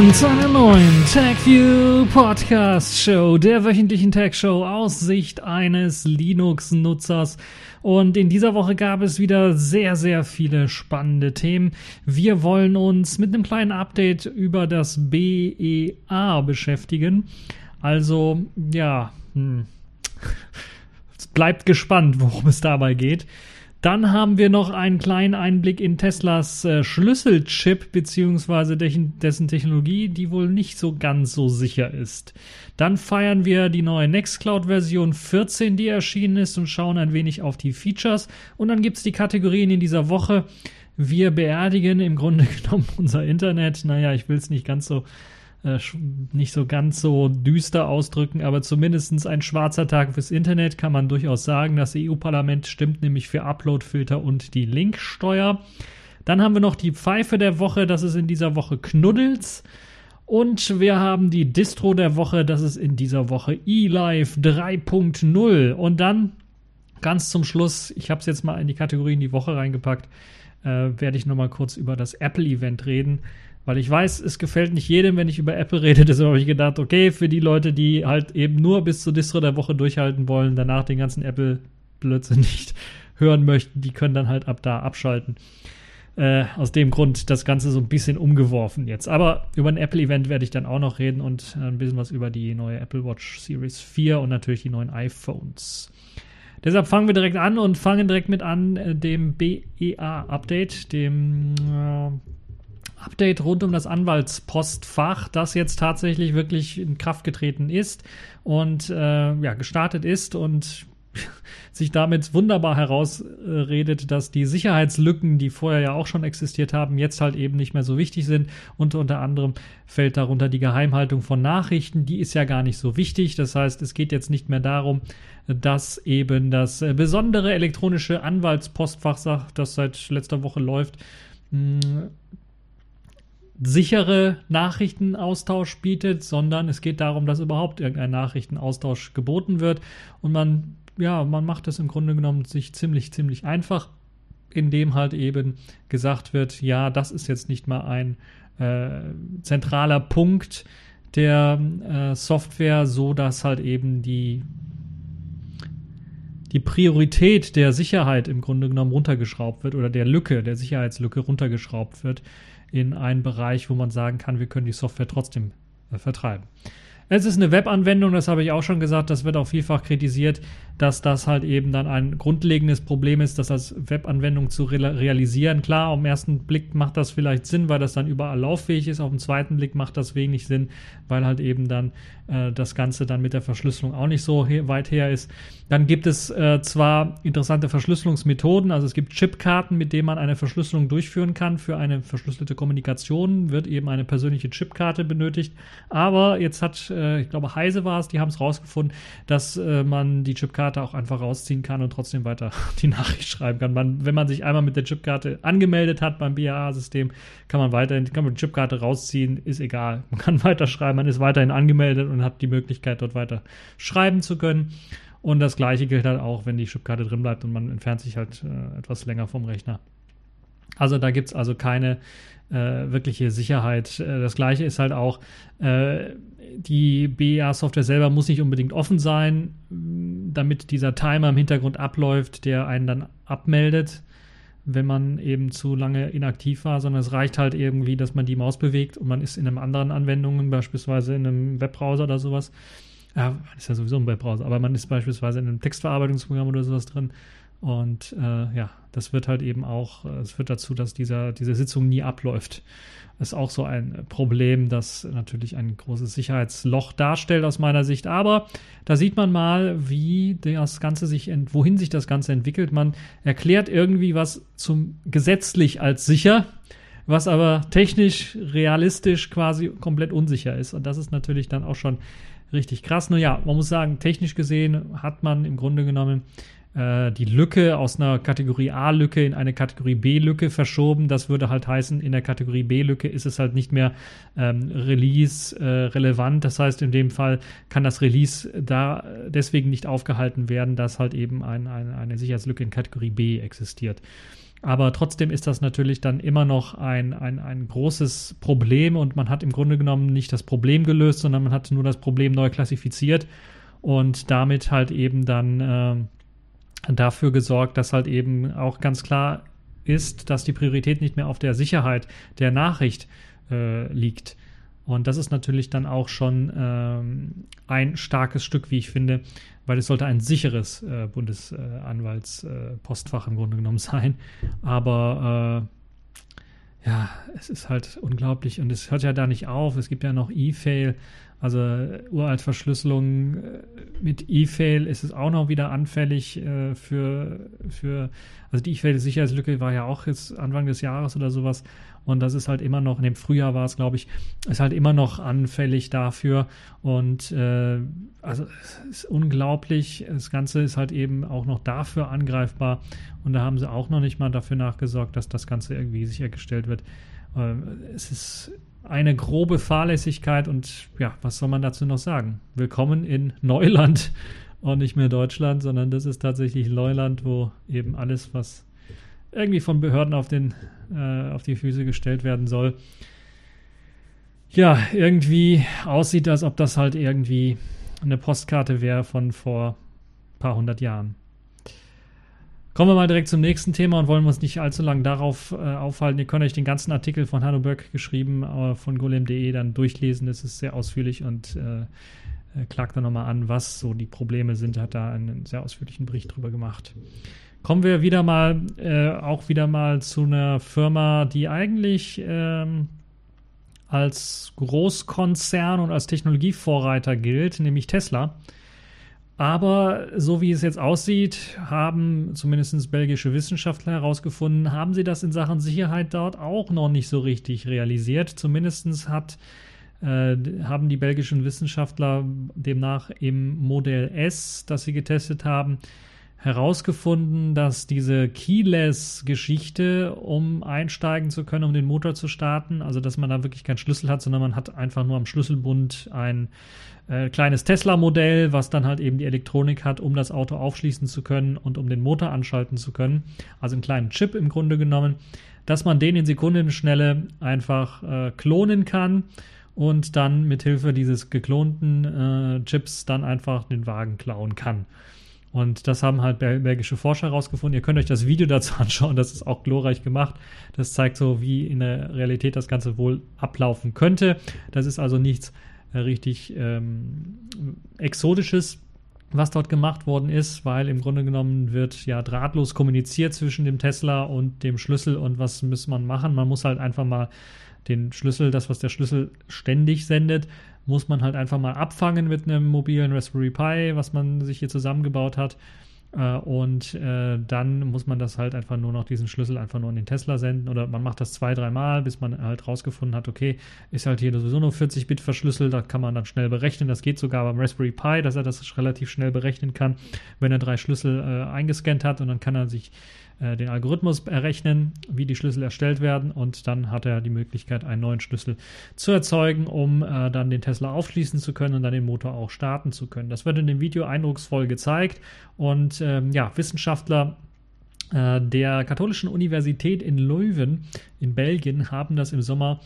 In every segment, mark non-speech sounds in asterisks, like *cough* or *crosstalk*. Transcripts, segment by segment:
willkommen zu einer neuen TechView Podcast Show, der wöchentlichen Tech Show aus Sicht eines Linux-Nutzers. Und in dieser Woche gab es wieder sehr, sehr viele spannende Themen. Wir wollen uns mit einem kleinen Update über das BEA beschäftigen. Also, ja, hm. *laughs* bleibt gespannt, worum es dabei geht. Dann haben wir noch einen kleinen Einblick in Teslas äh, Schlüsselchip beziehungsweise dessen Technologie, die wohl nicht so ganz so sicher ist. Dann feiern wir die neue Nextcloud Version 14, die erschienen ist und schauen ein wenig auf die Features. Und dann gibt es die Kategorien in dieser Woche. Wir beerdigen im Grunde *laughs* genommen unser Internet. Naja, ich will es nicht ganz so äh, nicht so ganz so düster ausdrücken, aber zumindest ein schwarzer Tag fürs Internet kann man durchaus sagen. Das EU-Parlament stimmt nämlich für Uploadfilter und die Linksteuer. Dann haben wir noch die Pfeife der Woche, das ist in dieser Woche Knuddels. Und wir haben die Distro der Woche, das ist in dieser Woche eLife 3.0. Und dann ganz zum Schluss, ich habe es jetzt mal in die Kategorien die Woche reingepackt, äh, werde ich nochmal kurz über das Apple-Event reden. Weil ich weiß, es gefällt nicht jedem, wenn ich über Apple rede. *laughs* Deshalb habe ich gedacht, okay, für die Leute, die halt eben nur bis zur Distro der Woche durchhalten wollen, danach den ganzen Apple-Blödsinn *laughs* nicht hören möchten, die können dann halt ab da abschalten. Äh, aus dem Grund das Ganze so ein bisschen umgeworfen jetzt. Aber über ein Apple-Event werde ich dann auch noch reden und ein bisschen was über die neue Apple Watch Series 4 und natürlich die neuen iPhones. Deshalb fangen wir direkt an und fangen direkt mit an äh, dem BEA-Update, dem äh, Update rund um das Anwaltspostfach, das jetzt tatsächlich wirklich in Kraft getreten ist und äh, ja, gestartet ist und *laughs* sich damit wunderbar herausredet, dass die Sicherheitslücken, die vorher ja auch schon existiert haben, jetzt halt eben nicht mehr so wichtig sind. Und unter anderem fällt darunter die Geheimhaltung von Nachrichten. Die ist ja gar nicht so wichtig. Das heißt, es geht jetzt nicht mehr darum, dass eben das besondere elektronische Anwaltspostfach, das seit letzter Woche läuft, sichere Nachrichtenaustausch bietet, sondern es geht darum, dass überhaupt irgendein Nachrichtenaustausch geboten wird. Und man ja, man macht das im Grunde genommen sich ziemlich ziemlich einfach, indem halt eben gesagt wird, ja, das ist jetzt nicht mal ein äh, zentraler Punkt der äh, Software, so dass halt eben die die Priorität der Sicherheit im Grunde genommen runtergeschraubt wird oder der Lücke, der Sicherheitslücke runtergeschraubt wird in einen Bereich, wo man sagen kann, wir können die Software trotzdem äh, vertreiben. Es ist eine Webanwendung, das habe ich auch schon gesagt, das wird auch vielfach kritisiert, dass das halt eben dann ein grundlegendes Problem ist, das als Webanwendung zu realisieren. Klar, auf den ersten Blick macht das vielleicht Sinn, weil das dann überall lauffähig ist. Auf den zweiten Blick macht das wenig Sinn, weil halt eben dann äh, das Ganze dann mit der Verschlüsselung auch nicht so weit her ist. Dann gibt es äh, zwar interessante Verschlüsselungsmethoden, also es gibt Chipkarten, mit denen man eine Verschlüsselung durchführen kann. Für eine verschlüsselte Kommunikation wird eben eine persönliche Chipkarte benötigt. Aber jetzt hat, äh, ich glaube, Heise war es, die haben es rausgefunden, dass äh, man die Chipkarte auch einfach rausziehen kann und trotzdem weiter *laughs* die Nachricht schreiben kann. Man, wenn man sich einmal mit der Chipkarte angemeldet hat beim BAA-System, kann man weiterhin, kann man die Chipkarte rausziehen, ist egal. Man kann *laughs* weiterschreiben, man ist weiterhin angemeldet und hat die Möglichkeit, dort weiter schreiben zu können. Und das gleiche gilt halt auch, wenn die Chipkarte drin bleibt und man entfernt sich halt äh, etwas länger vom Rechner. Also da gibt es also keine äh, wirkliche Sicherheit. Äh, das gleiche ist halt auch, äh, die BEA-Software selber muss nicht unbedingt offen sein, damit dieser Timer im Hintergrund abläuft, der einen dann abmeldet, wenn man eben zu lange inaktiv war, sondern es reicht halt irgendwie, dass man die Maus bewegt und man ist in einem anderen Anwendungen, beispielsweise in einem Webbrowser oder sowas. Ja, ist ja sowieso ein Webbrowser, aber man ist beispielsweise in einem Textverarbeitungsprogramm oder sowas drin und äh, ja, das wird halt eben auch, äh, es führt dazu, dass dieser, diese Sitzung nie abläuft. Ist auch so ein Problem, das natürlich ein großes Sicherheitsloch darstellt aus meiner Sicht. Aber da sieht man mal, wie das Ganze sich, wohin sich das Ganze entwickelt. Man erklärt irgendwie was zum gesetzlich als sicher, was aber technisch, realistisch quasi komplett unsicher ist. Und das ist natürlich dann auch schon richtig krass. Nur ja, man muss sagen, technisch gesehen hat man im Grunde genommen äh, die Lücke aus einer Kategorie A-Lücke in eine Kategorie B-Lücke verschoben. Das würde halt heißen, in der Kategorie B-Lücke ist es halt nicht mehr ähm, Release-relevant. Äh, das heißt, in dem Fall kann das Release da deswegen nicht aufgehalten werden, dass halt eben ein, ein, eine Sicherheitslücke in Kategorie B existiert. Aber trotzdem ist das natürlich dann immer noch ein, ein, ein großes Problem und man hat im Grunde genommen nicht das Problem gelöst, sondern man hat nur das Problem neu klassifiziert und damit halt eben dann äh, dafür gesorgt, dass halt eben auch ganz klar ist, dass die Priorität nicht mehr auf der Sicherheit der Nachricht äh, liegt. Und das ist natürlich dann auch schon ähm, ein starkes Stück, wie ich finde, weil es sollte ein sicheres äh, Bundesanwaltspostfach äh, im Grunde genommen *laughs* sein. Aber äh, ja, es ist halt unglaublich und es hört ja da nicht auf. Es gibt ja noch E-Fail, also Uraltverschlüsselung äh, mit E-Fail ist es auch noch wieder anfällig äh, für, für, also die E-Fail-Sicherheitslücke war ja auch jetzt Anfang des Jahres oder sowas. Und das ist halt immer noch, in dem Frühjahr war es, glaube ich, ist halt immer noch anfällig dafür. Und äh, also es ist unglaublich. Das Ganze ist halt eben auch noch dafür angreifbar. Und da haben sie auch noch nicht mal dafür nachgesorgt, dass das Ganze irgendwie sichergestellt wird. Äh, es ist eine grobe Fahrlässigkeit und ja, was soll man dazu noch sagen? Willkommen in Neuland *laughs* und nicht mehr Deutschland, sondern das ist tatsächlich Neuland, wo eben alles, was irgendwie von Behörden auf, den, äh, auf die Füße gestellt werden soll, ja, irgendwie aussieht, als ob das halt irgendwie eine Postkarte wäre von vor ein paar hundert Jahren. Kommen wir mal direkt zum nächsten Thema und wollen uns nicht allzu lange darauf äh, aufhalten. Ihr könnt euch den ganzen Artikel von Hanno Böck geschrieben äh, von golem.de dann durchlesen. Das ist sehr ausführlich und äh, klagt da nochmal an, was so die Probleme sind. Hat da einen sehr ausführlichen Bericht drüber gemacht. Kommen wir wieder mal, äh, auch wieder mal zu einer Firma, die eigentlich ähm, als Großkonzern und als Technologievorreiter gilt, nämlich Tesla. Aber so wie es jetzt aussieht, haben zumindest belgische Wissenschaftler herausgefunden, haben sie das in Sachen Sicherheit dort auch noch nicht so richtig realisiert. Zumindest hat, äh, haben die belgischen Wissenschaftler demnach im Modell S, das sie getestet haben, herausgefunden, dass diese Keyless-Geschichte, um einsteigen zu können, um den Motor zu starten, also dass man da wirklich keinen Schlüssel hat, sondern man hat einfach nur am Schlüsselbund ein äh, kleines Tesla-Modell, was dann halt eben die Elektronik hat, um das Auto aufschließen zu können und um den Motor anschalten zu können. Also einen kleinen Chip im Grunde genommen, dass man den in Sekundenschnelle einfach äh, klonen kann und dann mit Hilfe dieses geklonten äh, Chips dann einfach den Wagen klauen kann. Und das haben halt belgische Forscher herausgefunden. Ihr könnt euch das Video *laughs* dazu anschauen, das ist auch glorreich gemacht. Das zeigt so, wie in der Realität das Ganze wohl ablaufen könnte. Das ist also nichts richtig ähm, Exotisches, was dort gemacht worden ist, weil im Grunde genommen wird ja drahtlos kommuniziert zwischen dem Tesla und dem Schlüssel und was muss man machen? Man muss halt einfach mal den Schlüssel, das, was der Schlüssel ständig sendet, muss man halt einfach mal abfangen mit einem mobilen Raspberry Pi, was man sich hier zusammengebaut hat. Äh, und äh, dann muss man das halt einfach nur noch diesen Schlüssel einfach nur in den Tesla senden oder man macht das zwei, dreimal, bis man halt rausgefunden hat, okay, ist halt hier sowieso nur 40 Bit verschlüsselt, da kann man dann schnell berechnen. Das geht sogar beim Raspberry Pi, dass er das relativ schnell berechnen kann, wenn er drei Schlüssel äh, eingescannt hat und dann kann er sich äh, den Algorithmus errechnen, wie die Schlüssel erstellt werden und dann hat er die Möglichkeit, einen neuen Schlüssel zu erzeugen, um äh, dann den Tesla aufschließen zu können und dann den Motor auch starten zu können. Das wird in dem Video eindrucksvoll gezeigt und ähm, ja, Wissenschaftler äh, der Katholischen Universität in Leuven in Belgien haben das im Sommer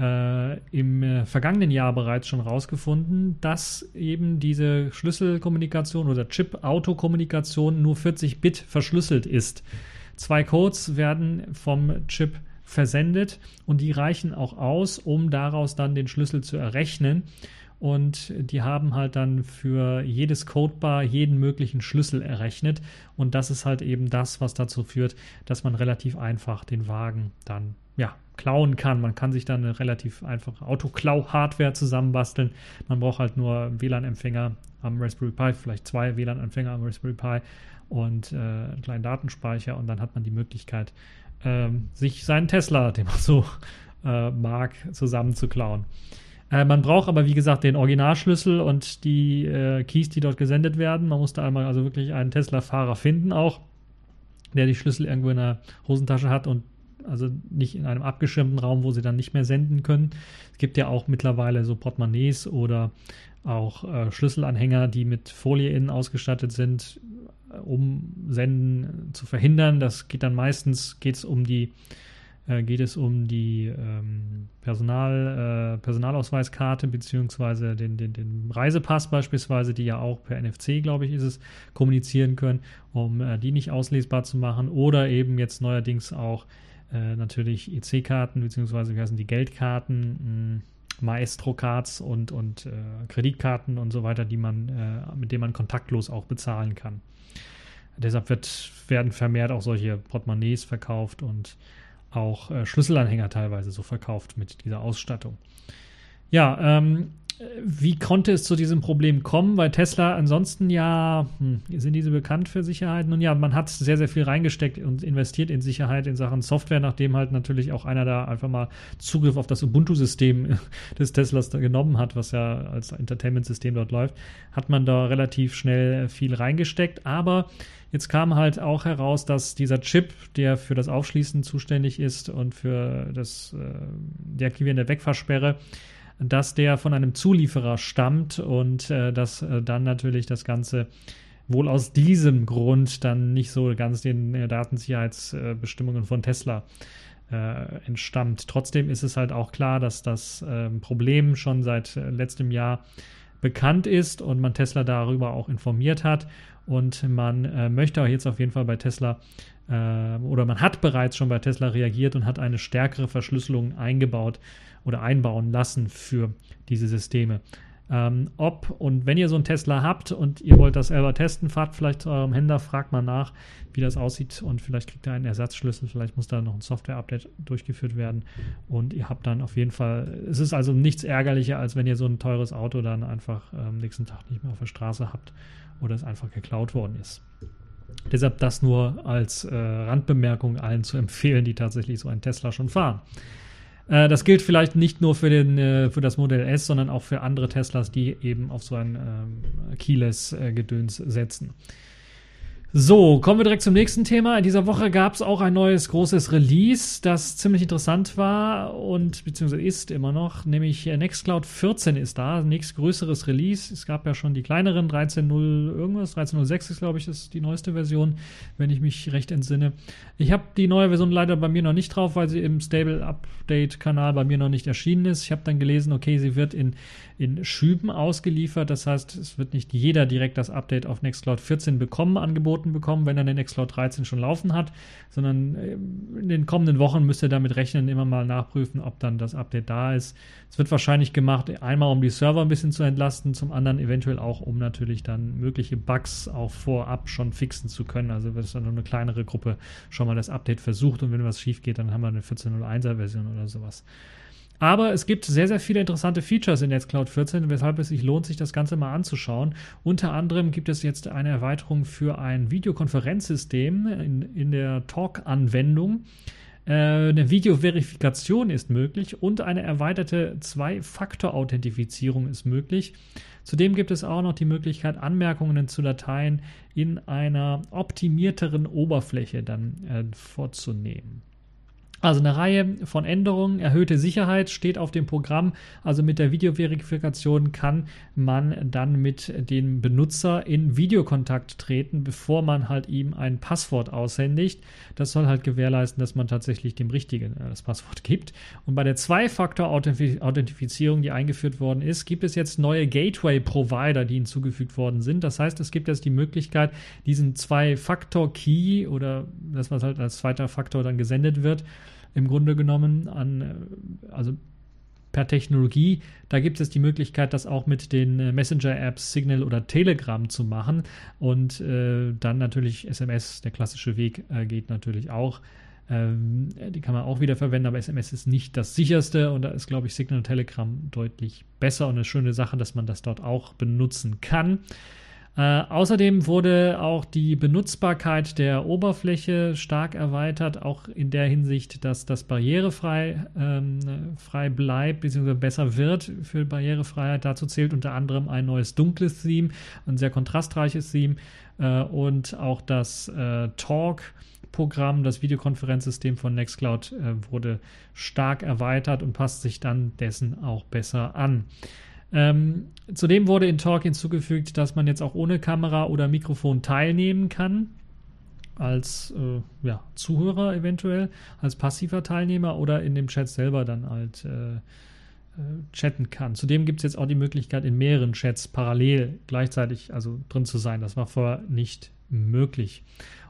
äh, im äh, vergangenen Jahr bereits schon herausgefunden, dass eben diese Schlüsselkommunikation oder Chip-Auto-Kommunikation nur 40 Bit verschlüsselt ist. Zwei Codes werden vom Chip versendet und die reichen auch aus, um daraus dann den Schlüssel zu errechnen. Und die haben halt dann für jedes Codebar jeden möglichen Schlüssel errechnet. Und das ist halt eben das, was dazu führt, dass man relativ einfach den Wagen dann ja, klauen kann. Man kann sich dann eine relativ einfache Autoklau-Hardware zusammenbasteln. Man braucht halt nur WLAN-Empfänger am Raspberry Pi, vielleicht zwei WLAN-Empfänger am Raspberry Pi und äh, einen kleinen Datenspeicher und dann hat man die Möglichkeit, ähm, sich seinen Tesla, den man so *laughs* äh, mag, zusammenzuklauen. Äh, man braucht aber, wie gesagt, den Originalschlüssel und die äh, Keys, die dort gesendet werden. Man musste einmal also wirklich einen Tesla-Fahrer finden auch, der die Schlüssel irgendwo in der Hosentasche hat und also nicht in einem abgeschirmten Raum, wo sie dann nicht mehr senden können. Es gibt ja auch mittlerweile so Portemonnaies oder auch äh, Schlüsselanhänger, die mit Folie innen ausgestattet sind, äh, um Senden zu verhindern. Das geht dann meistens geht's um die äh, geht es um die ähm, Personal, äh, Personalausweiskarte beziehungsweise den, den, den Reisepass beispielsweise, die ja auch per NFC, glaube ich, ist es, kommunizieren können, um äh, die nicht auslesbar zu machen oder eben jetzt neuerdings auch äh, natürlich EC-Karten beziehungsweise wie heißen die Geldkarten, Maestro-Cards und, und äh, Kreditkarten und so weiter, die man, äh, mit denen man kontaktlos auch bezahlen kann. Deshalb wird, werden vermehrt auch solche Portemonnaies verkauft und auch äh, Schlüsselanhänger teilweise so verkauft mit dieser Ausstattung. Ja, ähm, wie konnte es zu diesem Problem kommen? Weil Tesla ansonsten ja, hm, sind diese bekannt für Sicherheit? Nun ja, man hat sehr, sehr viel reingesteckt und investiert in Sicherheit in Sachen Software, nachdem halt natürlich auch einer da einfach mal Zugriff auf das Ubuntu-System *laughs* des Teslas da genommen hat, was ja als Entertainment-System dort läuft, hat man da relativ schnell viel reingesteckt. Aber Jetzt kam halt auch heraus, dass dieser Chip, der für das Aufschließen zuständig ist und für das äh, Deaktivieren der Wegfahrsperre, dass der von einem Zulieferer stammt und äh, dass äh, dann natürlich das Ganze wohl aus diesem Grund dann nicht so ganz den äh, Datensicherheitsbestimmungen von Tesla äh, entstammt. Trotzdem ist es halt auch klar, dass das ähm, Problem schon seit äh, letztem Jahr bekannt ist und man Tesla darüber auch informiert hat und man äh, möchte auch jetzt auf jeden Fall bei Tesla äh, oder man hat bereits schon bei Tesla reagiert und hat eine stärkere Verschlüsselung eingebaut oder einbauen lassen für diese Systeme. Ähm, ob und wenn ihr so einen Tesla habt und ihr wollt das selber testen, fahrt vielleicht zu eurem Händler, fragt mal nach, wie das aussieht und vielleicht kriegt ihr einen Ersatzschlüssel, vielleicht muss da noch ein Software-Update durchgeführt werden und ihr habt dann auf jeden Fall, es ist also nichts ärgerlicher, als wenn ihr so ein teures Auto dann einfach am ähm, nächsten Tag nicht mehr auf der Straße habt oder es einfach geklaut worden ist. Deshalb das nur als äh, Randbemerkung allen zu *laughs* empfehlen, die tatsächlich so einen Tesla schon fahren. Äh, das gilt vielleicht nicht nur für, den, äh, für das Modell S, sondern auch für andere Teslas, die eben auf so ein ähm, Keyless-Gedöns äh, setzen. So, kommen wir direkt zum nächsten Thema. In dieser Woche gab es auch ein neues großes Release, das ziemlich interessant war und beziehungsweise ist immer noch, nämlich Nextcloud 14 ist da, nächstgrößeres Release. Es gab ja schon die kleineren 13.0 irgendwas, 13.06 ist glaube ich ist die neueste Version, wenn ich mich recht entsinne. Ich habe die neue Version leider bei mir noch nicht drauf, weil sie im Stable Update Kanal bei mir noch nicht erschienen ist. Ich habe dann gelesen, okay, sie wird in in Schüben ausgeliefert. Das heißt, es wird nicht jeder direkt das Update auf Nextcloud 14 bekommen, angeboten bekommen, wenn er den Nextcloud 13 schon laufen hat, sondern äh, in den kommenden Wochen müsst ihr damit rechnen, immer mal nachprüfen, ob dann das Update da ist. Es wird wahrscheinlich gemacht, einmal um die Server ein bisschen zu entlasten, zum anderen eventuell auch, um natürlich dann mögliche Bugs auch vorab schon fixen zu können. Also wird es dann nur eine kleinere Gruppe schon mal das Update versucht und wenn was schief geht, dann haben wir eine 14.01er Version oder sowas. Aber es gibt sehr, sehr viele interessante Features in Nextcloud 14, weshalb es sich lohnt, sich das Ganze mal anzuschauen. Unter anderem gibt es jetzt eine Erweiterung für ein Videokonferenzsystem in, in der Talk-Anwendung. Äh, eine Videoverifikation ist möglich und eine erweiterte Zwei-Faktor-Authentifizierung ist möglich. Zudem gibt es auch noch die Möglichkeit, Anmerkungen zu Dateien in einer optimierteren Oberfläche dann äh, vorzunehmen. Also eine Reihe von Änderungen, erhöhte Sicherheit steht auf dem Programm. Also mit der Videoverifikation kann man dann mit dem Benutzer in Videokontakt treten, bevor man halt ihm ein Passwort aushändigt. Das soll halt gewährleisten, dass man tatsächlich dem Richtigen äh, das Passwort *laughs* gibt. Und bei der Zwei-Faktor-Authentifizierung, die eingeführt worden ist, gibt es jetzt neue Gateway-Provider, die hinzugefügt worden sind. Das heißt, es gibt jetzt die Möglichkeit, diesen Zwei-Faktor-Key oder das, was halt als zweiter Faktor dann gesendet wird, im Grunde genommen an, äh, also per Technologie. Da gibt es die Möglichkeit, das auch mit den äh, Messenger-Apps Signal oder Telegram zu machen. Und äh, dann natürlich SMS, der klassische Weg äh, geht natürlich auch. Ähm, die kann man auch wieder verwenden, aber SMS ist nicht das sicherste und da ist, glaube ich, Signal und Telegram deutlich besser und eine schöne Sache, dass man das dort auch benutzen kann. Äh, außerdem wurde auch die Benutzbarkeit der Oberfläche stark erweitert, auch in der Hinsicht, dass das barrierefrei ähm, frei bleibt bzw. besser wird für Barrierefreiheit. Dazu zählt unter anderem ein neues dunkles Theme, ein sehr kontrastreiches Theme äh, und auch das äh, Talk. Programm, das Videokonferenzsystem von Nextcloud äh, wurde stark erweitert und passt sich dann dessen auch besser an. Ähm, zudem wurde in Talk hinzugefügt, dass man jetzt auch ohne Kamera oder Mikrofon teilnehmen kann. Als äh, ja, Zuhörer eventuell, als passiver Teilnehmer oder in dem Chat selber dann halt äh, äh chatten kann. Zudem gibt es jetzt auch die Möglichkeit, in mehreren Chats parallel gleichzeitig also drin zu sein. Das war vorher nicht möglich.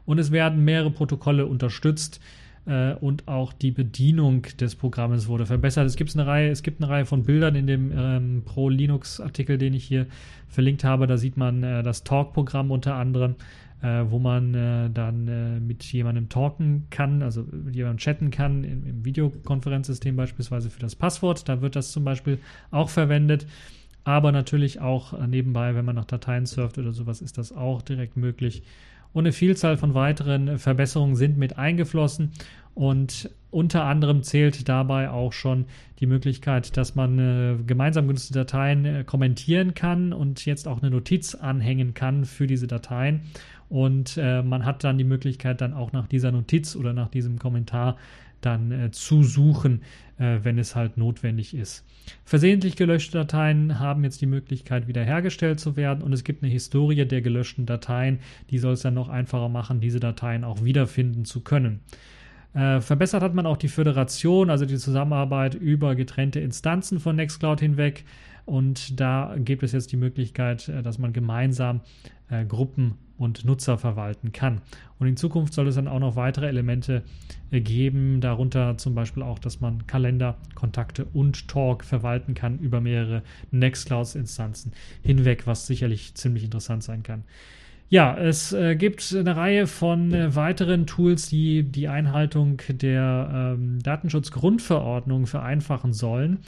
Und es werden mehrere Protokolle unterstützt, äh, und auch die Bedienung des Programmes wurde verbessert. Es gibt eine Reihe, es gibt eine Reihe von Bildern in dem ähm, Pro Linux Artikel, den ich hier verlinkt habe. Da sieht man äh, das Talk-Programm unter anderem, äh, wo man äh, dann äh, mit jemandem talken kann, also mit jemandem chatten kann, im, im Videokonferenzsystem beispielsweise für das Passwort. Da wird das zum Beispiel auch verwendet aber natürlich auch äh, nebenbei, wenn man nach Dateien surft oder sowas, ist das auch direkt möglich. Und eine Vielzahl von weiteren Verbesserungen sind mit eingeflossen. Und unter anderem zählt dabei auch schon die Möglichkeit, dass man äh, gemeinsam genutzte Dateien äh, kommentieren kann und jetzt auch eine Notiz anhängen kann für diese Dateien. Und äh, man hat dann die Möglichkeit, dann auch nach dieser Notiz oder nach diesem Kommentar dann äh, zu suchen, äh, wenn es halt notwendig ist. Versehentlich gelöschte Dateien haben jetzt die Möglichkeit, wiederhergestellt zu werden und es gibt eine Historie der gelöschten Dateien, die soll es dann noch einfacher machen, diese Dateien auch wiederfinden zu können. Äh, verbessert hat man auch die Föderation, also die Zusammenarbeit über getrennte Instanzen von Nextcloud hinweg. Und da gibt es jetzt die Möglichkeit, äh, dass man gemeinsam äh, Gruppen und Nutzer verwalten kann. Und in Zukunft soll es dann auch noch weitere Elemente äh, geben, darunter zum Beispiel auch, dass man Kalender, Kontakte und Talk verwalten kann über mehrere Nextcloud-Instanzen hinweg, was sicherlich ziemlich interessant sein kann. Ja, es äh, gibt eine Reihe von äh, weiteren Tools, die die Einhaltung der ähm, Datenschutzgrundverordnung vereinfachen sollen.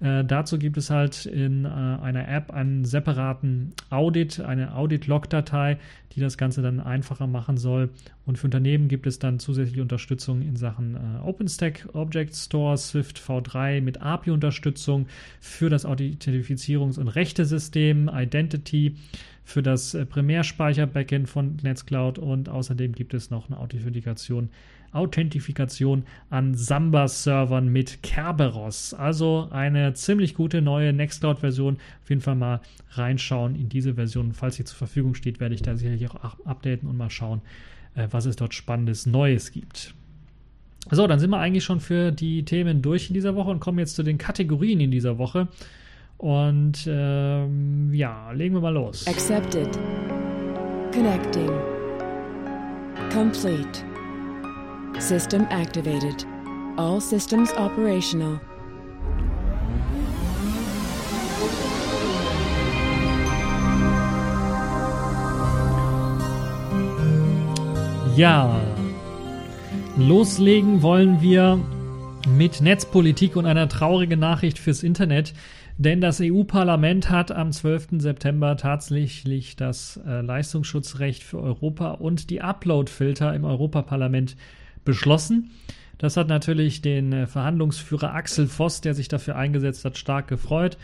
Äh, dazu gibt es halt in äh, einer App einen separaten Audit, eine Audit-Log-Datei, die das Ganze dann einfacher machen soll. Und für Unternehmen gibt es dann zusätzliche Unterstützung in Sachen äh, OpenStack Object Store, Swift V3 mit API-Unterstützung für das Authentifizierungs- und Rechtesystem, Identity für das äh, Primärspeicher-Backend von Netscloud und außerdem gibt es noch eine Authentifikation Authentifikation an Samba-Servern mit Kerberos. Also eine ziemlich gute neue Nextcloud-Version. Auf jeden Fall mal reinschauen in diese Version. Falls sie zur Verfügung steht, werde ich da sicherlich auch updaten und mal schauen, äh, was es dort Spannendes Neues gibt. So, dann sind wir eigentlich schon für die Themen durch in dieser Woche und kommen jetzt zu den Kategorien in dieser Woche. Und ähm, ja, legen wir mal los. Accepted. Connecting. Complete. System activated. All systems operational. Ja, loslegen wollen wir mit Netzpolitik und einer traurigen Nachricht fürs Internet, denn das EU-Parlament hat am 12. September tatsächlich das äh, Leistungsschutzrecht für Europa und die Upload-Filter im Europaparlament beschlossen. Das hat natürlich den äh, Verhandlungsführer Axel Voss, der sich dafür eingesetzt hat, stark gefreut.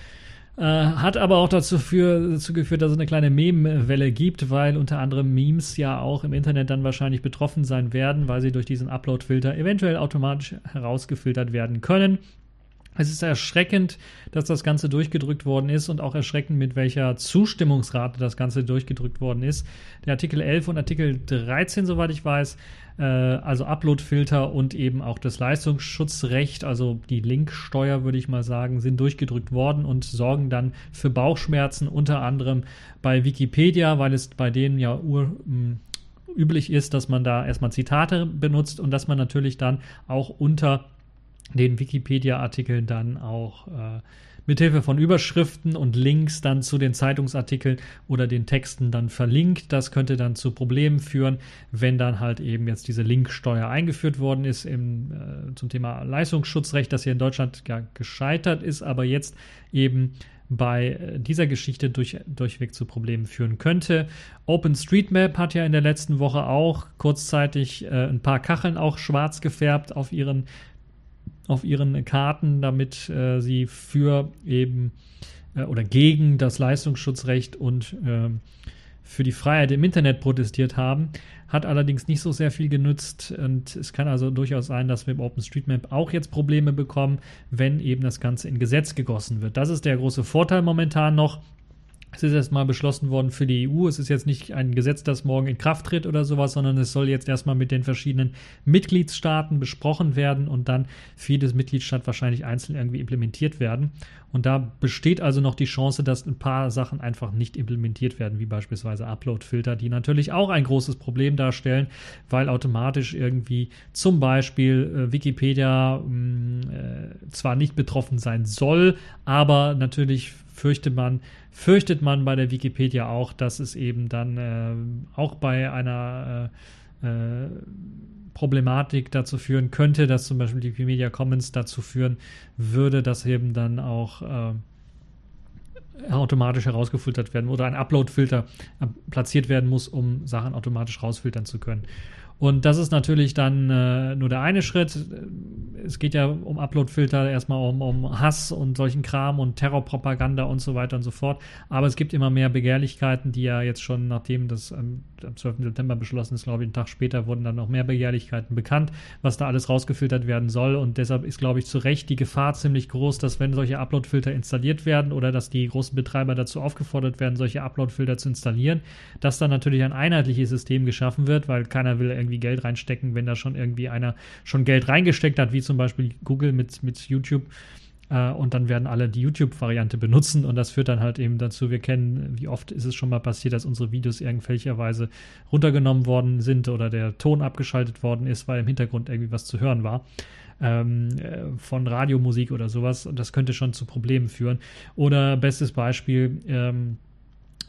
Äh, hat aber auch dazu, für, dazu geführt, dass es eine kleine Meme-Welle gibt, weil unter anderem Memes ja auch im Internet dann wahrscheinlich betroffen sein werden, weil sie durch diesen Upload-Filter eventuell automatisch herausgefiltert werden können. Es ist erschreckend, dass das Ganze durchgedrückt worden ist und auch erschreckend, mit welcher Zustimmungsrate das Ganze durchgedrückt worden ist. Der Artikel 11 und Artikel 13, soweit ich weiß, äh, also Uploadfilter und eben auch das Leistungsschutzrecht, also die Linksteuer, würde ich mal sagen, sind durchgedrückt worden und sorgen dann für Bauchschmerzen, unter anderem bei Wikipedia, weil es bei denen ja ur, üblich ist, dass man da erstmal Zitate benutzt und dass man natürlich dann auch unter den Wikipedia-Artikeln dann auch äh, mithilfe von Überschriften und Links dann zu den Zeitungsartikeln oder den Texten dann verlinkt. Das könnte dann zu Problemen führen, wenn dann halt eben jetzt diese Linksteuer eingeführt worden ist im, äh, zum Thema Leistungsschutzrecht, das hier in Deutschland ja gescheitert ist, aber jetzt eben bei äh, dieser Geschichte durch, durchweg zu Problemen führen könnte. OpenStreetMap hat ja in der letzten Woche auch kurzzeitig äh, ein paar Kacheln auch schwarz gefärbt auf ihren auf ihren Karten, damit äh, sie für eben äh, oder gegen das Leistungsschutzrecht und äh, für die Freiheit im Internet protestiert haben, hat allerdings nicht so sehr viel genützt und es kann also durchaus sein, dass wir im OpenStreetMap auch jetzt Probleme bekommen, wenn eben das Ganze in Gesetz gegossen wird. Das ist der große Vorteil momentan noch. Es ist erstmal beschlossen worden für die EU. Es ist jetzt nicht ein Gesetz, das morgen in Kraft tritt oder sowas, sondern es soll jetzt erstmal mit den verschiedenen Mitgliedstaaten besprochen werden und dann für jedes Mitgliedstaat wahrscheinlich einzeln irgendwie implementiert werden. Und da besteht also noch die Chance, dass ein paar Sachen einfach nicht implementiert werden, wie beispielsweise Upload-Filter, die natürlich auch ein großes Problem darstellen, weil automatisch irgendwie zum Beispiel äh, Wikipedia mh, mm, äh, zwar nicht betroffen sein soll, aber natürlich fürchtet man, fürchtet man bei der Wikipedia auch, dass es eben dann äh, auch bei einer äh, äh, Problematik dazu führen könnte, dass zum Beispiel die Wikimedia Commons dazu führen würde, dass eben dann auch äh, automatisch herausgefiltert werden oder ein Upload-Filter äh, platziert werden muss, um Sachen automatisch rausfiltern zu können. Und das ist natürlich dann äh, nur der eine Schritt. Es geht ja um Uploadfilter, erstmal um, um Hass und solchen Kram und Terrorpropaganda und so weiter und so fort. Aber es gibt immer mehr Begehrlichkeiten, die ja jetzt schon, nachdem das ähm, am 12. September beschlossen ist, glaube ich, einen Tag später wurden dann noch mehr Begehrlichkeiten bekannt, was da alles rausgefiltert werden soll. Und deshalb ist, glaube ich, zu Recht die Gefahr ziemlich groß, dass wenn solche Uploadfilter installiert werden oder dass die großen Betreiber dazu aufgefordert werden, solche Uploadfilter zu installieren, dass dann natürlich ein einheitliches System geschaffen wird, weil keiner will irgendwie Geld reinstecken, wenn da schon irgendwie einer schon Geld reingesteckt hat, wie zum Beispiel Google mit, mit YouTube. Äh, und dann werden alle die YouTube-Variante benutzen und das führt dann halt eben dazu, wir kennen, wie oft ist es schon mal passiert, dass unsere Videos irgendwelcherweise runtergenommen worden sind oder der Ton abgeschaltet worden ist, weil im Hintergrund irgendwie was zu hören war ähm, äh, von Radiomusik oder sowas. Und das könnte schon zu Problemen führen. Oder bestes Beispiel, ähm,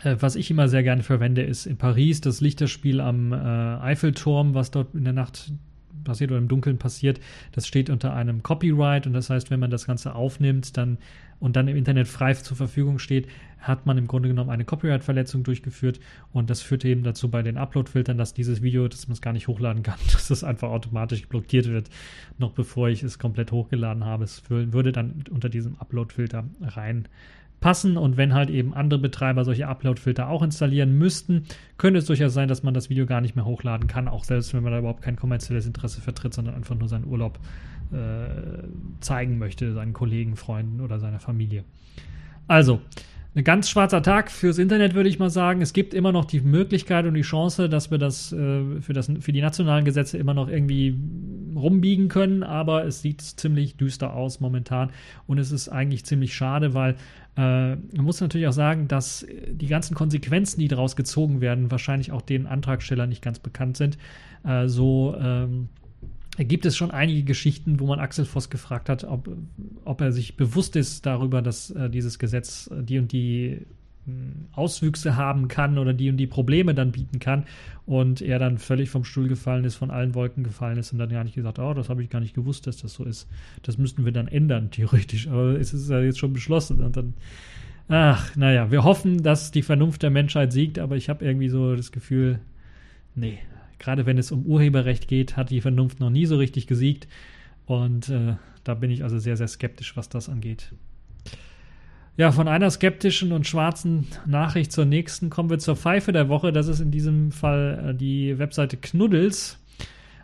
äh, was ich immer sehr gerne verwende, ist in Paris das Lichterspiel am äh, Eiffelturm, was dort in der Nacht passiert oder im Dunkeln passiert. Das steht unter einem Copyright und das heißt, wenn man das Ganze aufnimmt dann, und dann im Internet frei zur Verfügung steht, hat man im Grunde genommen eine Copyright-Verletzung durchgeführt und das führt eben dazu bei den Upload-Filtern, dass dieses Video, dass man es gar nicht hochladen kann, *laughs* dass es einfach automatisch blockiert wird, noch bevor ich es komplett hochgeladen habe. Es würde dann unter diesem Upload-Filter rein passen und wenn halt eben andere Betreiber solche Upload-Filter auch installieren müssten, könnte es durchaus sein, dass man das Video gar nicht mehr hochladen kann, auch selbst wenn man da überhaupt kein kommerzielles Interesse vertritt, sondern einfach nur seinen Urlaub äh, zeigen möchte, seinen Kollegen, Freunden oder seiner Familie. Also, ein ganz schwarzer Tag fürs Internet, würde ich mal sagen. Es gibt immer noch die Möglichkeit und die Chance, dass wir das, äh, für, das für die nationalen Gesetze immer noch irgendwie rumbiegen können, aber es sieht ziemlich düster aus momentan und es ist eigentlich ziemlich schade, weil äh, man muss natürlich auch sagen, dass die ganzen Konsequenzen, die daraus gezogen werden, wahrscheinlich auch den Antragstellern nicht ganz bekannt sind. Äh, so ähm, gibt es schon einige Geschichten, wo man Axel Voss gefragt hat, ob, ob er sich bewusst ist darüber, dass äh, dieses Gesetz äh, die und die Auswüchse haben kann oder die und die Probleme dann bieten kann und er dann völlig vom Stuhl gefallen ist, von allen Wolken gefallen ist und dann gar nicht gesagt, oh, das habe ich gar nicht gewusst, dass das so ist. Das müssten wir dann ändern, theoretisch, aber es ist ja jetzt schon beschlossen und dann, ach, naja, wir hoffen, dass die Vernunft der Menschheit siegt, aber ich habe irgendwie so das Gefühl, nee, gerade wenn es um Urheberrecht geht, hat die Vernunft noch nie so richtig gesiegt. Und äh, da bin ich also sehr, sehr skeptisch, was das angeht. Ja, von einer skeptischen und schwarzen Nachricht zur nächsten kommen wir zur Pfeife der Woche. Das ist in diesem Fall äh, die Webseite Knuddels.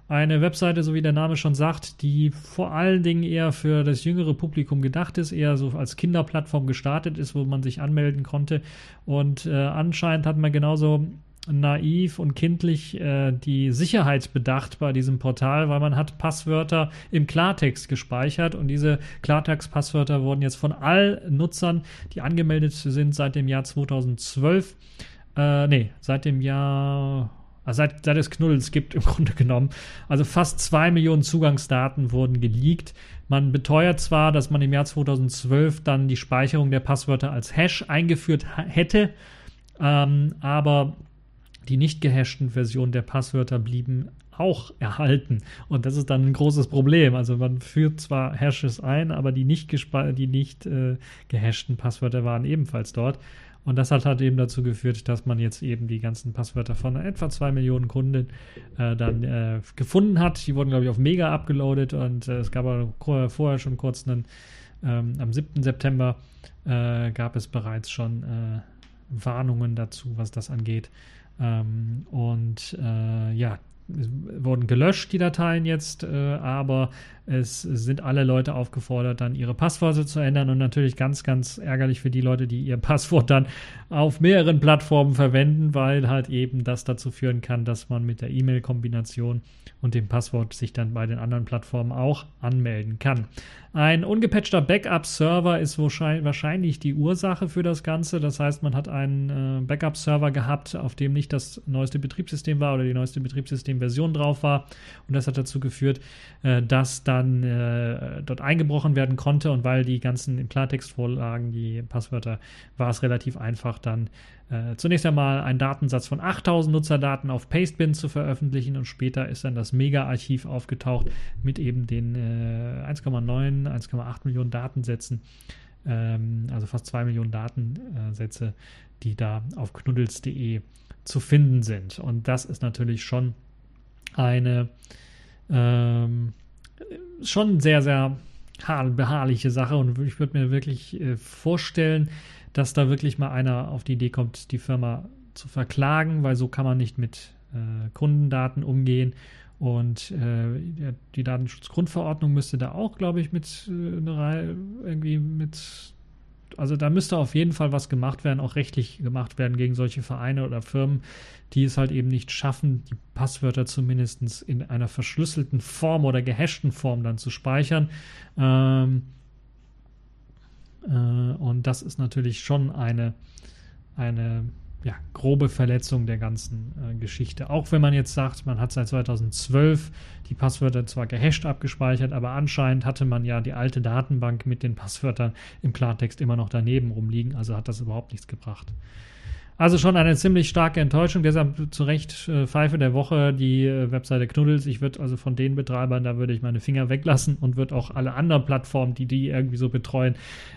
Eine Webseite, so wie der Name schon sagt, die vor allen Dingen eher für das jüngere Publikum gedacht ist, eher so als Kinderplattform gestartet ist, wo man sich anmelden konnte. Und äh, anscheinend hat man genauso naiv und kindlich äh, die Sicherheit bedacht bei diesem Portal, weil man hat Passwörter im Klartext gespeichert und diese Klartext-Passwörter wurden jetzt von allen Nutzern, die angemeldet sind seit dem Jahr 2012, äh, nee, seit dem Jahr also seit, seit es Knuddels gibt im Grunde genommen. Also fast zwei Millionen Zugangsdaten wurden geleakt. Man beteuert zwar, dass man im Jahr 2012 dann die Speicherung der Passwörter als Hash eingeführt hätte, ähm, aber die nicht gehashten Versionen der Passwörter blieben auch erhalten. Und das ist dann ein großes Problem. Also man führt zwar Hashes ein, aber die nicht, die nicht äh, gehashten Passwörter waren ebenfalls dort. Und das hat halt eben dazu geführt, dass man jetzt eben die ganzen Passwörter von etwa zwei Millionen Kunden äh, dann äh, gefunden hat. Die wurden, glaube ich, auf Mega abgeloadet und äh, es gab aber vorher schon kurz einen, ähm, am 7. September äh, gab es bereits schon äh, Warnungen dazu, was das angeht. Ähm, und äh, ja, wurden gelöscht, die Dateien jetzt, äh, aber es sind alle Leute aufgefordert, dann ihre Passwörter zu ändern und natürlich ganz, ganz ärgerlich für die Leute, die ihr *laughs* Passwort dann auf mehreren Plattformen verwenden, weil halt eben das dazu führen kann, dass man mit der E-Mail-Kombination und dem Passwort sich dann bei den anderen Plattformen auch anmelden kann. Ein ungepatchter Backup-Server ist wahrscheinlich die Ursache für das Ganze. Das heißt, man hat einen äh, Backup-Server gehabt, auf dem nicht das neueste Betriebssystem war oder die neueste Betriebssystemversion drauf war. Und das hat dazu geführt, äh, dass dann äh, dort eingebrochen werden konnte. Und weil die ganzen im Klartext vorlagen, die Passwörter, war es relativ einfach, dann äh, zunächst einmal einen Datensatz von 8000 Nutzerdaten auf Pastebin zu veröffentlichen und später ist dann das Mega-Archiv aufgetaucht mit eben den äh, 1,9, 1,8 Millionen Datensätzen, ähm, also fast 2 Millionen Datensätze, die da auf knuddels.de zu finden sind. Und das ist natürlich schon eine ähm, schon sehr, sehr beharrliche Sache und ich würde mir wirklich äh, vorstellen, dass da wirklich mal einer auf die Idee kommt, die Firma zu verklagen, weil so kann man nicht mit äh, Kundendaten umgehen. Und äh, die Datenschutzgrundverordnung müsste da auch, glaube ich, mit äh, irgendwie mit also da müsste auf jeden Fall was gemacht werden, auch rechtlich gemacht werden gegen solche Vereine oder Firmen, die es halt eben nicht schaffen, die Passwörter zumindest in einer verschlüsselten Form oder gehashten Form dann zu speichern. Ähm, äh, und das ist natürlich schon eine, eine ja, grobe Verletzung der ganzen äh, Geschichte. Auch wenn man jetzt sagt, man hat seit 2012 die Passwörter zwar gehasht abgespeichert, aber anscheinend hatte man ja die alte Datenbank mit den Passwörtern im Klartext immer noch daneben rumliegen, also hat das überhaupt nichts gebracht. Also schon eine ziemlich starke Enttäuschung. Deshalb zu Recht äh, Pfeife der Woche die äh, Webseite Knuddels. Ich würde also von den Betreibern, da würde ich meine Finger weglassen und würde auch alle anderen Plattformen, die die irgendwie so betreuen,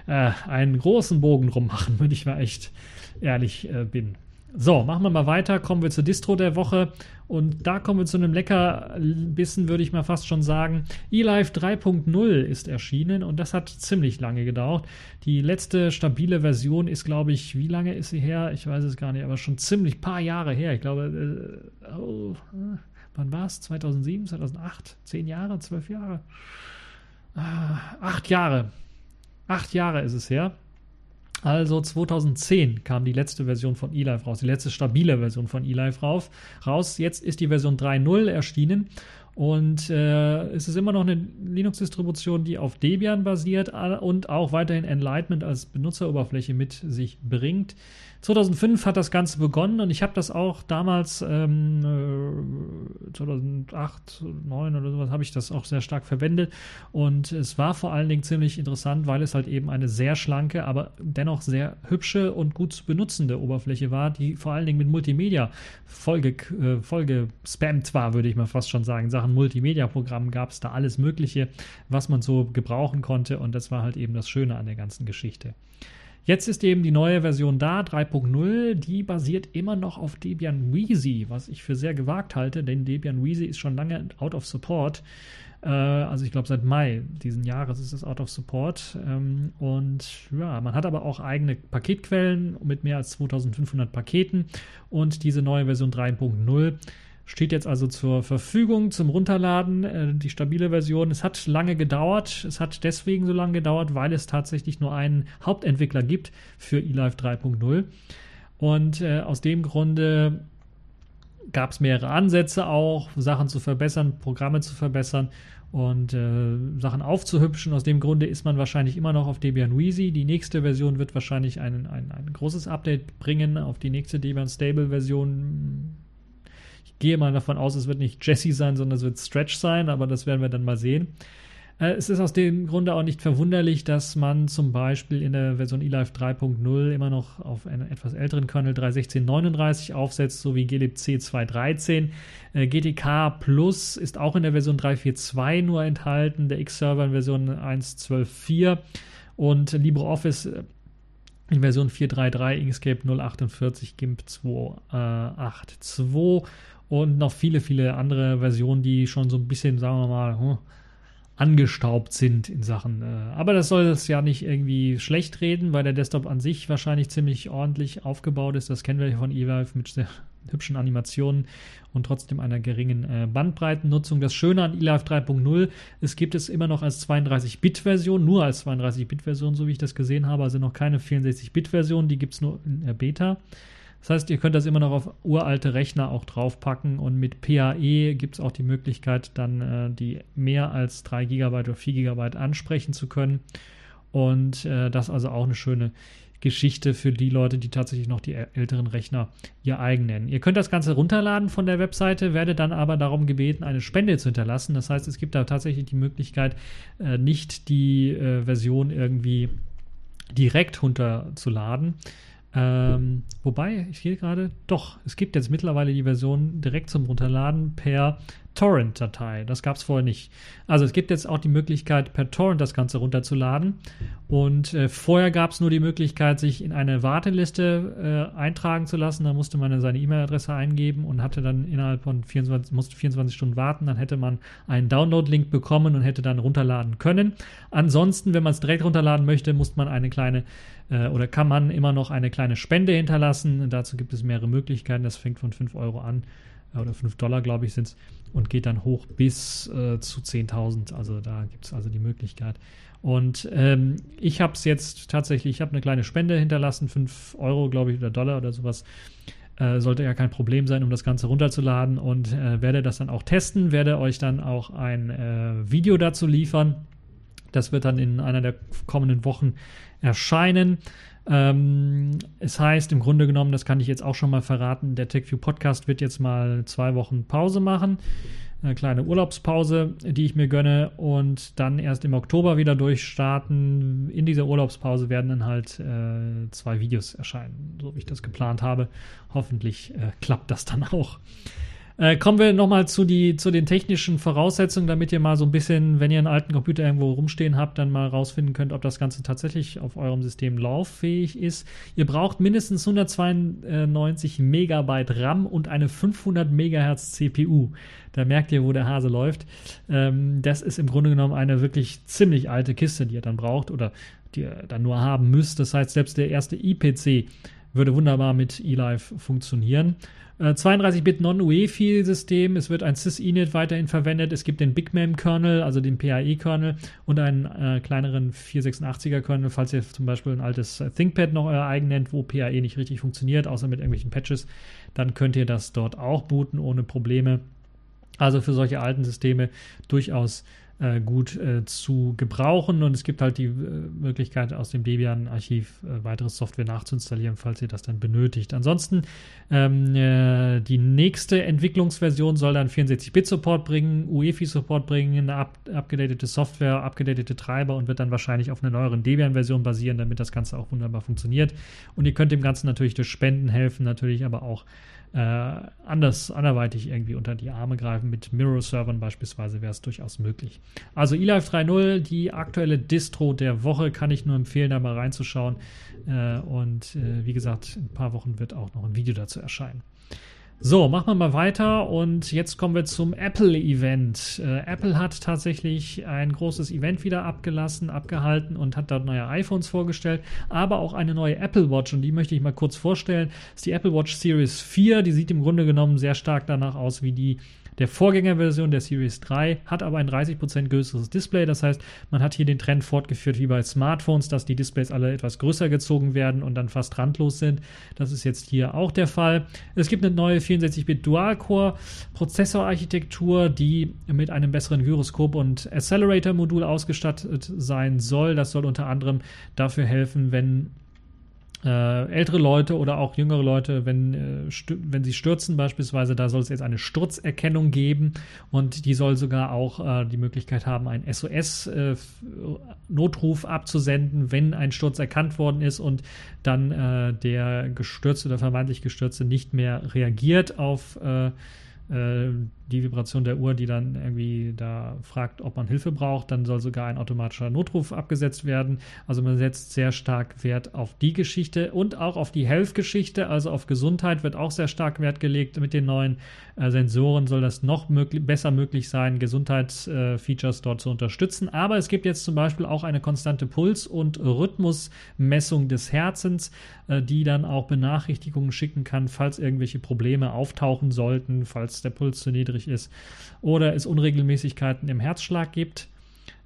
äh, einen großen Bogen rummachen, *laughs* wenn ich mal echt ehrlich äh, bin. So, machen wir mal weiter. Kommen wir zur Distro der Woche. Und da kommen wir zu einem Leckerbissen, würde ich mal fast schon sagen. eLife 3.0 ist erschienen und das hat ziemlich lange gedauert. Die letzte stabile Version ist, glaube ich, wie lange ist sie her? Ich weiß es gar nicht, aber schon ziemlich paar Jahre her. Ich glaube, äh, oh, äh, wann war es? 2007, 2008? Zehn Jahre? Zwölf Jahre? Ah, acht Jahre. Acht Jahre ist es her. Also 2010 kam die letzte Version von eLife raus, die letzte stabile Version von eLife raus. Jetzt ist die Version 3.0 erschienen und äh, es ist immer noch eine Linux-Distribution, die auf Debian basiert und auch weiterhin Enlightenment als Benutzeroberfläche mit sich bringt. 2005 hat das Ganze begonnen und ich habe das auch damals, ähm, 2008, 2009 oder sowas, habe ich das auch sehr stark verwendet. Und es war vor allen Dingen ziemlich interessant, weil es halt eben eine sehr schlanke, aber dennoch sehr hübsche und gut zu benutzende Oberfläche war, die vor allen Dingen mit Multimedia voll, äh, voll gespammt war, würde ich mal fast schon sagen. Sachen Multimedia-Programmen gab es da alles Mögliche, was man so gebrauchen konnte. Und das war halt eben das Schöne an der ganzen Geschichte. Jetzt ist eben die neue Version da, 3.0, die basiert immer noch auf Debian Wheezy, was ich für sehr gewagt halte, denn Debian Wheezy ist schon lange out of support. Äh, also ich glaube seit Mai diesen Jahres ist es out of support. Ähm, und ja, man hat aber auch eigene Paketquellen mit mehr als 2500 Paketen und diese neue Version 3.0 Steht jetzt also zur Verfügung zum Runterladen, äh, die stabile Version. Es hat lange gedauert. Es hat deswegen so lange gedauert, weil es tatsächlich nur einen Hauptentwickler gibt für eLife 3.0. Und äh, aus dem Grunde gab es mehrere Ansätze auch, Sachen zu verbessern, Programme zu verbessern und äh, Sachen aufzuhübschen. Aus dem Grunde ist man wahrscheinlich immer noch auf Debian Wheezy. Die nächste Version wird wahrscheinlich ein, ein, ein großes Update bringen auf die nächste Debian Stable Version gehe mal davon aus, es wird nicht Jesse sein, sondern es wird Stretch sein, aber das werden wir dann mal sehen. Äh, es ist aus dem Grunde auch nicht verwunderlich, dass man zum Beispiel in der Version eLife 3.0 immer noch auf einen etwas älteren Kernel 3.16.39 aufsetzt, so wie glibc 2.13. Äh, GTK Plus ist auch in der Version 3.4.2 nur enthalten, der X-Server in Version 1.12.4 und LibreOffice äh, in Version 4.3.3, Inkscape 0.48, GIMP 2.8.2 und noch viele, viele andere Versionen, die schon so ein bisschen, sagen wir mal, hm, angestaubt sind in Sachen. Äh, aber das soll das ja nicht irgendwie schlecht reden, weil der Desktop an sich wahrscheinlich ziemlich ordentlich aufgebaut ist. Das kennen wir von eVive mit sehr *laughs* hübschen Animationen und trotzdem einer geringen äh, Bandbreitennutzung. Das Schöne an eLive 3.0, es gibt es immer noch als 32-Bit-Version, nur als 32-Bit-Version, so wie ich das gesehen habe, also noch keine 64-Bit-Version, die gibt es nur in der Beta. Das heißt, ihr könnt das immer noch auf uralte Rechner auch draufpacken und mit PAE gibt es auch die Möglichkeit, dann äh, die mehr als 3 GB oder 4 GB ansprechen zu können. Und äh, das also auch eine schöne Geschichte für die Leute, die tatsächlich noch die älteren Rechner ihr eigen nennen. Ihr könnt das Ganze runterladen von der Webseite, werdet dann aber darum gebeten, eine Spende zu hinterlassen. Das heißt, es gibt da tatsächlich die Möglichkeit, äh, nicht die äh, Version irgendwie direkt runterzuladen, ähm, wobei, ich sehe gerade, doch, es gibt jetzt mittlerweile die Version direkt zum Runterladen per Torrent-Datei. Das gab es vorher nicht. Also es gibt jetzt auch die Möglichkeit, per Torrent das Ganze runterzuladen. Und äh, vorher gab es nur die Möglichkeit, sich in eine Warteliste äh, eintragen zu lassen. Da musste man seine E-Mail-Adresse eingeben und hatte dann innerhalb von 24, musste 24 Stunden warten. Dann hätte man einen Download-Link bekommen und hätte dann runterladen können. Ansonsten, wenn man es direkt runterladen möchte, muss man eine kleine äh, oder kann man immer noch eine kleine Spende hinterlassen. Dazu gibt es mehrere Möglichkeiten. Das fängt von 5 Euro an oder 5 Dollar, glaube ich, sind es und geht dann hoch bis äh, zu 10.000. Also da gibt es also die Möglichkeit. Und ähm, ich habe es jetzt tatsächlich, ich habe eine kleine Spende hinterlassen, 5 Euro, glaube ich, oder Dollar oder sowas. Äh, sollte ja kein Problem sein, um das Ganze runterzuladen und äh, werde das dann auch testen, werde euch dann auch ein äh, Video dazu liefern. Das wird dann in einer der kommenden Wochen erscheinen. Ähm, es heißt im Grunde genommen, das kann ich jetzt auch schon mal verraten, der TechView Podcast wird jetzt mal zwei Wochen Pause machen. Eine kleine Urlaubspause, die ich mir gönne und dann erst im Oktober wieder durchstarten. In dieser Urlaubspause werden dann halt äh, zwei Videos erscheinen, so wie ich das geplant habe. Hoffentlich äh, klappt das dann auch. Äh, kommen wir nochmal zu, zu den technischen Voraussetzungen, damit ihr mal so ein bisschen, wenn ihr einen alten Computer irgendwo rumstehen habt, dann mal rausfinden könnt, ob das Ganze tatsächlich auf eurem System lauffähig ist. Ihr braucht mindestens 192 Megabyte RAM und eine 500 Megahertz CPU. Da merkt ihr, wo der Hase läuft. Ähm, das ist im Grunde genommen eine wirklich ziemlich alte Kiste, die ihr dann braucht oder die ihr dann nur haben müsst. Das heißt, selbst der erste IPC würde wunderbar mit eLive funktionieren. 32-Bit äh, Non-UEFI-System. Es wird ein SysInit weiterhin verwendet. Es gibt den BigMem-Kernel, also den PAE-Kernel und einen äh, kleineren 486er-Kernel, falls ihr zum Beispiel ein altes ThinkPad noch euer eigen nennt, wo PAE nicht richtig funktioniert, außer mit irgendwelchen Patches. Dann könnt ihr das dort auch booten ohne Probleme. Also für solche alten Systeme durchaus äh, gut äh, zu gebrauchen. Und es gibt halt die äh, Möglichkeit, aus dem Debian-Archiv äh, weitere Software nachzuinstallieren, falls ihr das dann benötigt. Ansonsten, ähm, äh, die nächste Entwicklungsversion soll dann 64-Bit-Support bringen, UEFI-Support bringen, eine abgedatete Software, abgedatete Treiber und wird dann wahrscheinlich auf einer neueren Debian-Version basieren, damit das Ganze auch wunderbar funktioniert. Und ihr könnt dem Ganzen natürlich durch Spenden helfen, natürlich aber auch äh, anders, anderweitig irgendwie unter die Arme greifen. Mit Mirror-Servern beispielsweise wäre es durchaus möglich. Also eLife 3.0, die aktuelle Distro der Woche, kann ich nur empfehlen, da mal reinzuschauen. Äh, und äh, wie gesagt, in ein paar Wochen wird auch noch ein Video dazu erscheinen. So, machen wir mal weiter und jetzt kommen wir zum Apple-Event. Äh, Apple hat tatsächlich ein großes Event wieder abgelassen, abgehalten und hat dort neue iPhones vorgestellt, aber auch eine neue Apple Watch und die möchte ich mal kurz vorstellen. Das ist die Apple Watch Series 4, die sieht im Grunde genommen sehr stark danach aus wie die der Vorgängerversion der Series 3 hat aber ein 30% größeres Display. Das heißt, man hat hier den Trend fortgeführt wie bei Smartphones, dass die Displays alle etwas größer gezogen werden und dann fast randlos sind. Das ist jetzt hier auch der Fall. Es gibt eine neue 64-Bit Dual-Core Prozessorarchitektur, die mit einem besseren Gyroskop und Accelerator-Modul ausgestattet sein soll. Das soll unter anderem dafür helfen, wenn äh, ältere Leute oder auch jüngere Leute, wenn, äh, wenn sie stürzen beispielsweise, da soll es jetzt eine Sturzerkennung geben und die soll sogar auch äh, die Möglichkeit haben, einen SOS-Notruf äh, abzusenden, wenn ein Sturz erkannt worden ist und dann äh, der Gestürzte oder vermeintlich Gestürzte nicht mehr reagiert auf äh, die Vibration der Uhr, die dann irgendwie da fragt, ob man Hilfe braucht. Dann soll sogar ein automatischer Notruf abgesetzt werden. Also man setzt sehr stark Wert auf die Geschichte und auch auf die Health-Geschichte, also auf Gesundheit wird auch sehr stark Wert gelegt. Mit den neuen äh, Sensoren soll das noch möglich, besser möglich sein, Gesundheitsfeatures äh, dort zu unterstützen. Aber es gibt jetzt zum Beispiel auch eine konstante Puls- und Rhythmusmessung des Herzens, äh, die dann auch Benachrichtigungen schicken kann, falls irgendwelche Probleme auftauchen sollten, falls der Puls zu niedrig ist oder es Unregelmäßigkeiten im Herzschlag gibt.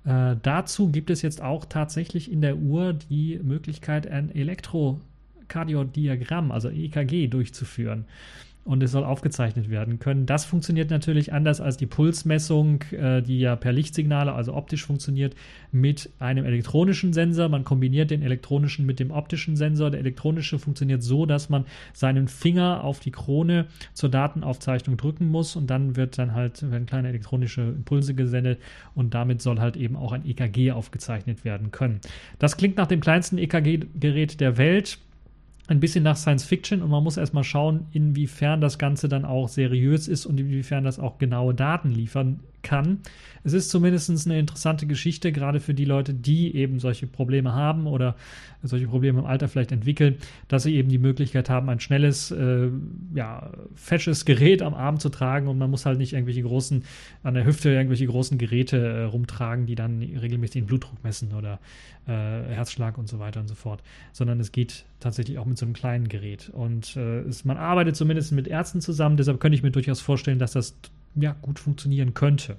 Äh, dazu gibt es jetzt auch tatsächlich in der Uhr die Möglichkeit, ein Elektrokardiodiagramm, also EKG, durchzuführen und es soll aufgezeichnet werden können. Das funktioniert natürlich anders als die Pulsmessung, äh, die ja per Lichtsignale, also optisch funktioniert, mit einem elektronischen Sensor. Man kombiniert den elektronischen mit dem optischen Sensor. Der elektronische funktioniert so, dass man seinen Finger auf die Krone zur Datenaufzeichnung drücken muss und dann wird dann halt werden kleine elektronische Impulse gesendet und damit soll halt eben auch ein EKG aufgezeichnet werden können. Das klingt nach dem kleinsten EKG-Gerät der Welt ein bisschen nach Science Fiction und man muss erstmal schauen, inwiefern das Ganze dann auch seriös ist und inwiefern das auch genaue Daten liefern kann. Es ist zumindest eine interessante Geschichte, gerade für die Leute, die eben solche Probleme haben oder solche Probleme im Alter vielleicht entwickeln, dass sie eben die Möglichkeit haben, ein schnelles, äh, ja, fesches Gerät am Arm zu tragen und man muss halt nicht irgendwelche großen, an der Hüfte irgendwelche großen Geräte äh, rumtragen, die dann regelmäßig den Blutdruck messen oder äh, Herzschlag und so weiter und so fort, sondern es geht tatsächlich auch mit so einem kleinen Gerät und äh, es, man arbeitet zumindest mit Ärzten zusammen, deshalb könnte ich mir durchaus vorstellen, dass das ja, gut funktionieren könnte.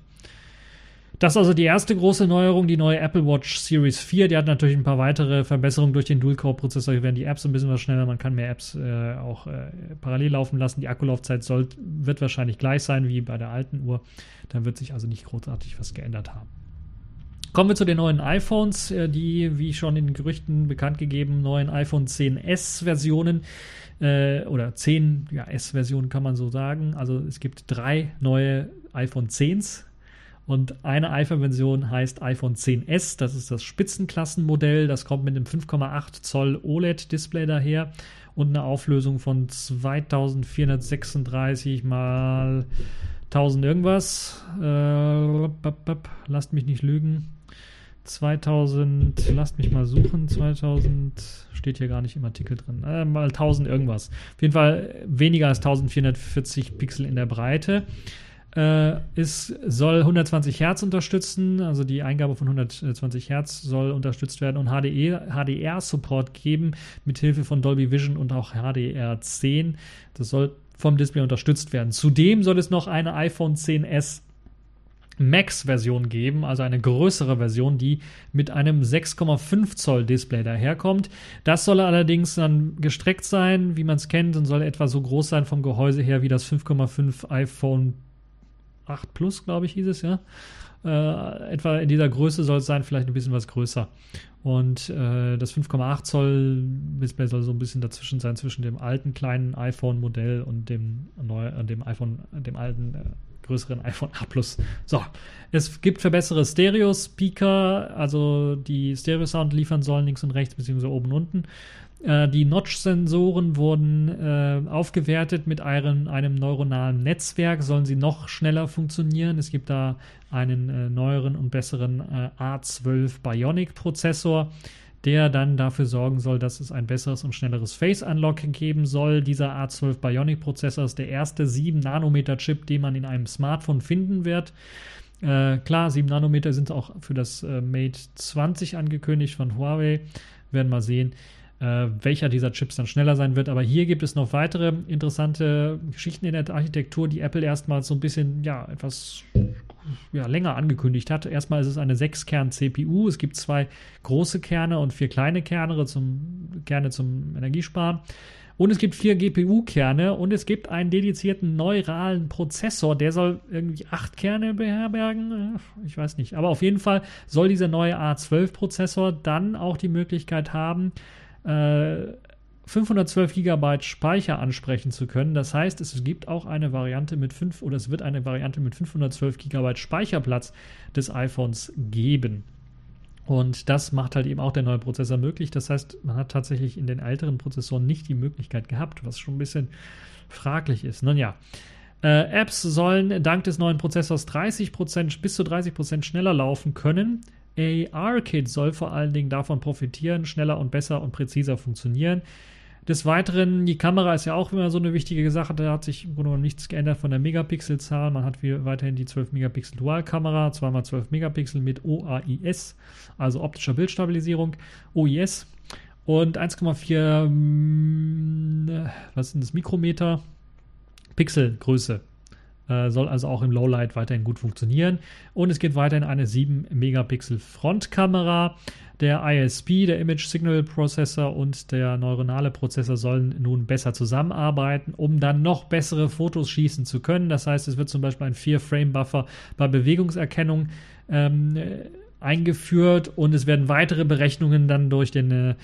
Das ist also die erste große Neuerung, die neue Apple Watch Series 4. Die hat natürlich ein paar weitere Verbesserungen durch den Dual-Core-Prozessor. Hier werden die Apps ein bisschen was schneller. Man kann mehr Apps äh, auch äh, parallel laufen lassen. Die Akkulaufzeit soll, wird wahrscheinlich gleich sein wie bei der alten Uhr. Da wird sich also nicht großartig was geändert haben. Kommen wir zu den neuen iPhones, äh, die, wie schon in Gerüchten bekannt gegeben, neuen iPhone 10s-Versionen äh, oder 10 ja, S-Versionen kann man so sagen. Also es gibt drei neue iPhone 10s und eine iPhone-Version heißt iPhone 10s. Das ist das Spitzenklassenmodell. Das kommt mit einem 5,8 Zoll OLED-Display daher und einer Auflösung von 2436 mal 1000 irgendwas. Äh, lasst mich nicht lügen. 2000, lasst mich mal suchen, 2000, steht hier gar nicht im Artikel drin, äh, mal 1000 irgendwas. Auf jeden Fall weniger als 1440 Pixel in der Breite. Äh, es soll 120 Hertz unterstützen, also die Eingabe von 120 Hertz soll unterstützt werden und HDR-Support geben mit Hilfe von Dolby Vision und auch HDR10. Das soll vom Display unterstützt werden. Zudem soll es noch eine iPhone 10s Max-Version geben, also eine größere Version, die mit einem 6,5 Zoll Display daherkommt. Das soll allerdings dann gestreckt sein, wie man es kennt, und soll etwa so groß sein vom Gehäuse her wie das 5,5 iPhone 8 Plus, glaube ich, hieß es ja. Äh, etwa in dieser Größe soll es sein, vielleicht ein bisschen was größer. Und äh, das 5,8 Zoll Display soll so ein bisschen dazwischen sein, zwischen dem alten kleinen iPhone-Modell und dem, neu, äh, dem iPhone, dem alten äh, größeren iPhone 8 Plus. So, es gibt für bessere Stereo-Speaker, also die Stereo-Sound liefern sollen, links und rechts, beziehungsweise oben und unten. Äh, die Notch-Sensoren wurden äh, aufgewertet mit einem, einem, neuronalen Netzwerk, sollen sie noch schneller funktionieren. Es gibt da einen äh, neueren und besseren äh, A12 Bionic-Prozessor der dann dafür sorgen soll, dass es ein besseres und schnelleres Face Unlock geben soll. Dieser A12 Bionic Prozessor ist der erste 7 Nanometer Chip, den man in einem Smartphone finden wird. Äh, klar, 7 Nanometer sind auch für das äh, Mate 20 angekündigt von Huawei. Werden mal sehen, äh, welcher dieser Chips dann schneller sein wird. Aber hier gibt es noch weitere interessante Geschichten in der Architektur, die Apple erstmals so ein bisschen, ja, etwas ja, länger angekündigt hat. Erstmal ist es eine 6-Kern-CPU. Es gibt zwei große Kerne und vier kleine Kerne zum, Kerne zum Energiesparen. Und es gibt vier GPU-Kerne und es gibt einen dedizierten neuralen Prozessor, der soll irgendwie acht Kerne beherbergen. Ich weiß nicht. Aber auf jeden Fall soll dieser neue A12-Prozessor dann auch die Möglichkeit haben, äh, 512 GB Speicher ansprechen zu können. Das heißt, es gibt auch eine Variante mit 5 oder es wird eine Variante mit 512 GB Speicherplatz des iPhones geben. Und das macht halt eben auch der neue Prozessor möglich. Das heißt, man hat tatsächlich in den älteren Prozessoren nicht die Möglichkeit gehabt, was schon ein bisschen fraglich ist. Nun ja, Äh, Apps sollen dank des neuen Prozessors 30%, bis zu 30% schneller laufen können. AR-Kit soll vor allen Dingen davon profitieren, schneller und besser und präziser funktionieren. Des Weiteren, die Kamera ist ja auch immer so eine wichtige Sache. Da hat sich im Grunde genommen nichts geändert von der Megapixelzahl. Man hat weiterhin die 12 Megapixel Dualkamera, zweimal 12 Megapixel mit OAIS, also optischer Bildstabilisierung, OIS und 1,4 mm, was sind das Mikrometer Pixelgröße. Äh, soll also auch im Lowlight weiterhin gut funktionieren. Und es geht weiterhin eine 7 Megapixel Frontkamera. Der ISP, der Image Signal Processor und der neuronale Prozessor sollen nun besser zusammenarbeiten, um dann noch bessere Fotos schießen zu können. Das heißt, es wird zum Beispiel ein 4-Frame-Buffer bei Bewegungserkennung ähm, eingeführt und es werden weitere Berechnungen dann durch den äh,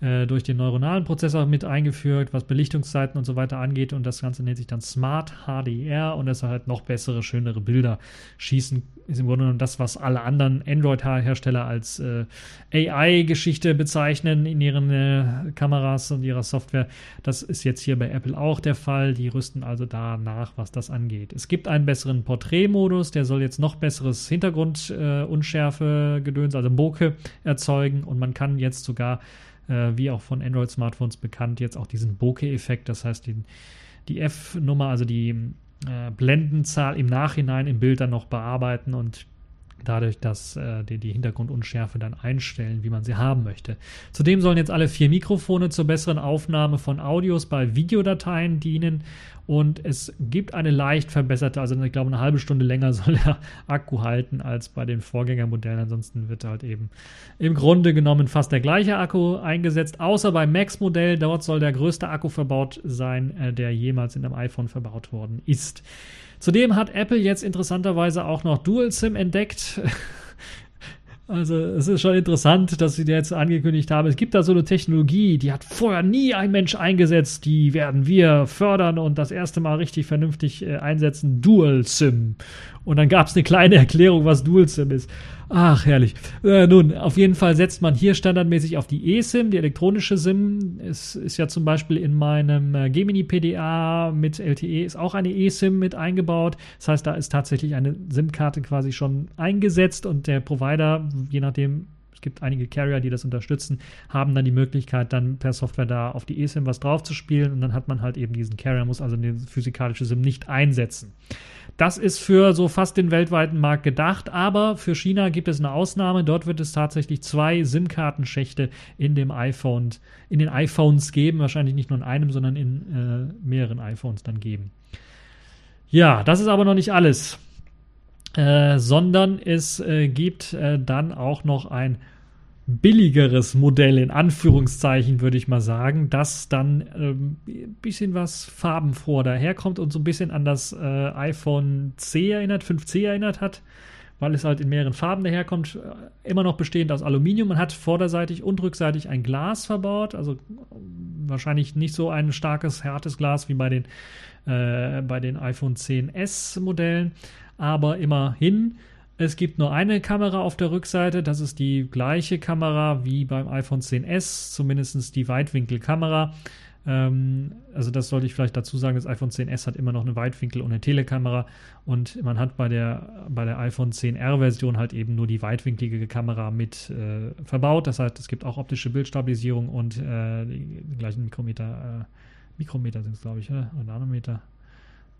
äh, durch den neuronalen Prozessor mit eingeführt, was Belichtungszeiten und so weiter angeht. Und das Ganze nennt sich dann Smart HDR und das soll halt noch bessere, schönere Bilder schießen. Ist im Grunde genommen das, was alle anderen Android-Hersteller als äh, AI-Geschichte bezeichnen in ihren äh, Kameras und ihrer Software. Das ist jetzt hier bei Apple auch der Fall. Die rüsten also da nach, was das angeht. Es gibt einen besseren Porträtmodus, der soll jetzt noch besseres Hintergrundunschärfe-Gedöns, äh, also Bokeh, erzeugen und man kann jetzt sogar äh, wie auch von Android-Smartphones bekannt, jetzt auch diesen Bokeh-Effekt, das heißt die, die F-Nummer, also die Blendenzahl im Nachhinein im Bild dann noch bearbeiten und dadurch, dass äh, die, die Hintergrundunschärfe dann einstellen, wie man sie haben möchte. Zudem sollen jetzt alle vier Mikrofone zur besseren Aufnahme von Audios bei Videodateien dienen und es gibt eine leicht verbesserte, also ich glaube eine halbe Stunde länger *laughs* soll der Akku halten als bei den Vorgängermodellen. Ansonsten wird halt eben im Grunde genommen fast der gleiche Akku eingesetzt, außer beim Max-Modell. Dort soll der größte Akku verbaut sein, äh, der jemals in einem iPhone verbaut worden ist. Zudem hat Apple jetzt interessanterweise auch noch Dual SIM entdeckt. *laughs* Also es ist schon interessant, dass sie jetzt angekündigt haben, es gibt da so eine Technologie, die hat vorher nie ein Mensch eingesetzt, die werden wir fördern und das erste Mal richtig vernünftig äh, einsetzen, Dual SIM. Und dann gab es eine kleine *laughs* Erklärung, was Dual SIM ist. Ach, herrlich. Äh, nun, auf jeden Fall setzt man hier standardmäßig auf die eSIM, die elektronische SIM. Es ist ja zum Beispiel in meinem äh, Gemini PDA mit LTE ist auch eine eSIM mit eingebaut. Das heißt, da ist tatsächlich eine SIM-Karte quasi schon eingesetzt und der Provider, je nachdem, es gibt einige Carrier, die das unterstützen, haben dann die Möglichkeit, dann per Software da auf die eSIM was draufzuspielen und dann hat man halt eben diesen Carrier, muss also eine physikalische SIM nicht einsetzen. Das ist für so fast den weltweiten Markt gedacht, aber für China gibt es eine Ausnahme. Dort wird es tatsächlich zwei SIM-Kartenschächte in dem iPhone, in den iPhones geben. Wahrscheinlich nicht nur in einem, sondern in äh, mehreren iPhones dann geben. Ja, das ist aber noch nicht alles. Äh, sondern es äh, gibt äh, dann auch noch ein billigeres Modell in Anführungszeichen, würde ich mal sagen, das dann ein ähm, bisschen was farbenfroh daherkommt und so ein bisschen an das äh, iPhone C erinnert, 5C erinnert hat, weil es halt in mehreren Farben daherkommt, äh, immer noch bestehend aus Aluminium. Man hat vorderseitig und rückseitig ein Glas verbaut, also wahrscheinlich nicht so ein starkes, hartes Glas wie bei den, äh, bei den iPhone 10s Modellen, aber immerhin es gibt nur eine Kamera auf der Rückseite. Das ist die gleiche Kamera wie beim iPhone 10s, zumindest die Weitwinkelkamera. Ähm, also das sollte ich vielleicht dazu sagen, das iPhone 10s hat immer noch eine Weitwinkel- und eine Telekamera und man hat bei der, bei der iPhone 10R-Version halt eben nur die weitwinklige Kamera mit äh, verbaut. Das heißt, es gibt auch optische Bildstabilisierung und äh, die, gleichen Mikrometer, äh, Mikrometer sind es glaube ich, oder Nanometer.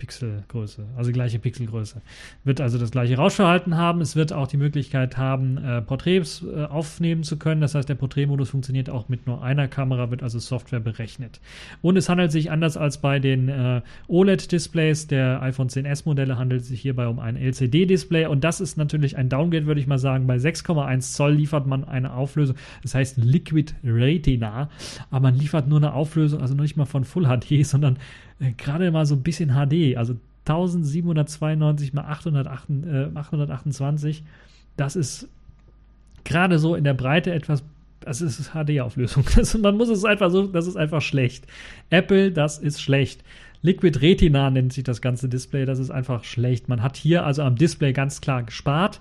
Pixelgröße, also gleiche Pixelgröße. Wird also das gleiche Rauschverhalten haben. Es wird auch die Möglichkeit haben, äh, Porträts äh, aufnehmen zu können. Das heißt, der Porträtmodus funktioniert auch mit nur einer Kamera, wird also Software berechnet. Und es handelt sich anders als bei den äh, OLED-Displays der iPhone 10s Modelle, handelt es sich hierbei um ein LCD-Display. Und das ist natürlich ein Downgrade, würde ich mal sagen. Bei 6,1 Zoll liefert man eine Auflösung, das heißt Liquid Retina, aber man liefert nur eine Auflösung, also nicht mal von Full HD, sondern gerade mal so ein bisschen HD, also 1792 mal 808, äh, 828, das ist gerade so in der Breite etwas, das ist HD-Auflösung. *laughs* man muss es einfach so, das ist einfach schlecht. Apple, das ist schlecht. Liquid Retina nennt sich das ganze Display, das ist einfach schlecht. Man hat hier also am Display ganz klar gespart.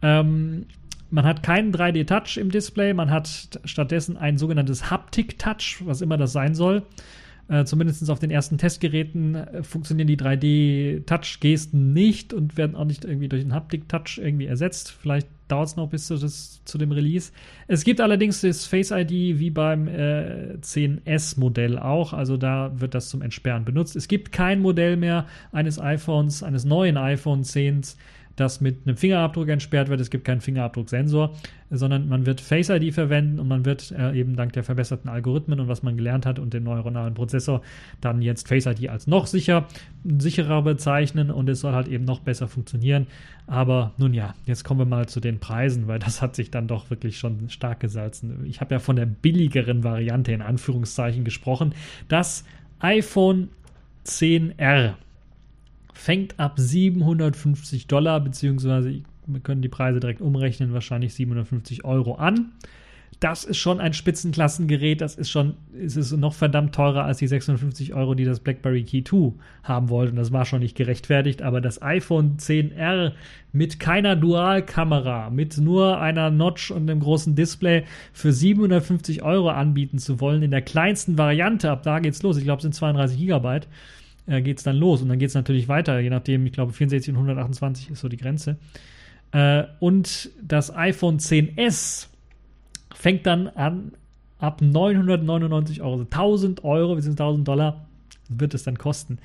Ähm, man hat keinen 3D-Touch im Display, man hat stattdessen ein sogenanntes Haptic-Touch, was immer das sein soll. Äh, Zumindest auf den ersten Testgeräten äh, funktionieren die 3D-Touch-Gesten nicht und werden auch nicht irgendwie durch den Haptik-Touch irgendwie ersetzt. Vielleicht dauert es noch bis zu, das, zu, dem Release. Es gibt allerdings das Face ID wie beim äh, 10S-Modell auch. Also da wird das zum Entsperren benutzt. Es gibt kein Modell mehr eines iPhones, eines neuen iPhone 10s, das mit einem Fingerabdruck entsperrt wird. Es gibt keinen Fingerabdrucksensor, sondern man wird Face ID verwenden und man wird äh, eben dank der verbesserten Algorithmen und was man gelernt hat und dem neuronalen Prozessor dann jetzt Face ID als noch sicher, sicherer bezeichnen und es soll halt eben noch besser funktionieren. Aber nun ja, jetzt kommen wir mal zu den Preisen, weil das hat sich dann doch wirklich schon stark gesalzen. Ich habe ja von der billigeren Variante in Anführungszeichen gesprochen. Das iPhone 10R fängt ab 750 Dollar, beziehungsweise wir können die Preise direkt umrechnen, wahrscheinlich 750 Euro an. Das ist schon ein Spitzenklassengerät, das ist schon, ist es noch verdammt teurer als die 650 Euro, die das BlackBerry Key 2 haben wollte. Und das war schon nicht gerechtfertigt, aber das iPhone 10R mit keiner Dualkamera, mit nur einer Notch und einem großen Display für 750 Euro anbieten zu wollen, in der kleinsten Variante, ab da geht's los. Ich glaube, es sind 32 Gigabyte äh, geht es dann los. Und dann geht es natürlich weiter, je nachdem, ich glaube 64 und 128 ist so die Grenze. Äh, und das iPhone 10s fängt dann an ab 999 Euro, also 1000 Euro bzw. 1000 Dollar wird es dann kosten.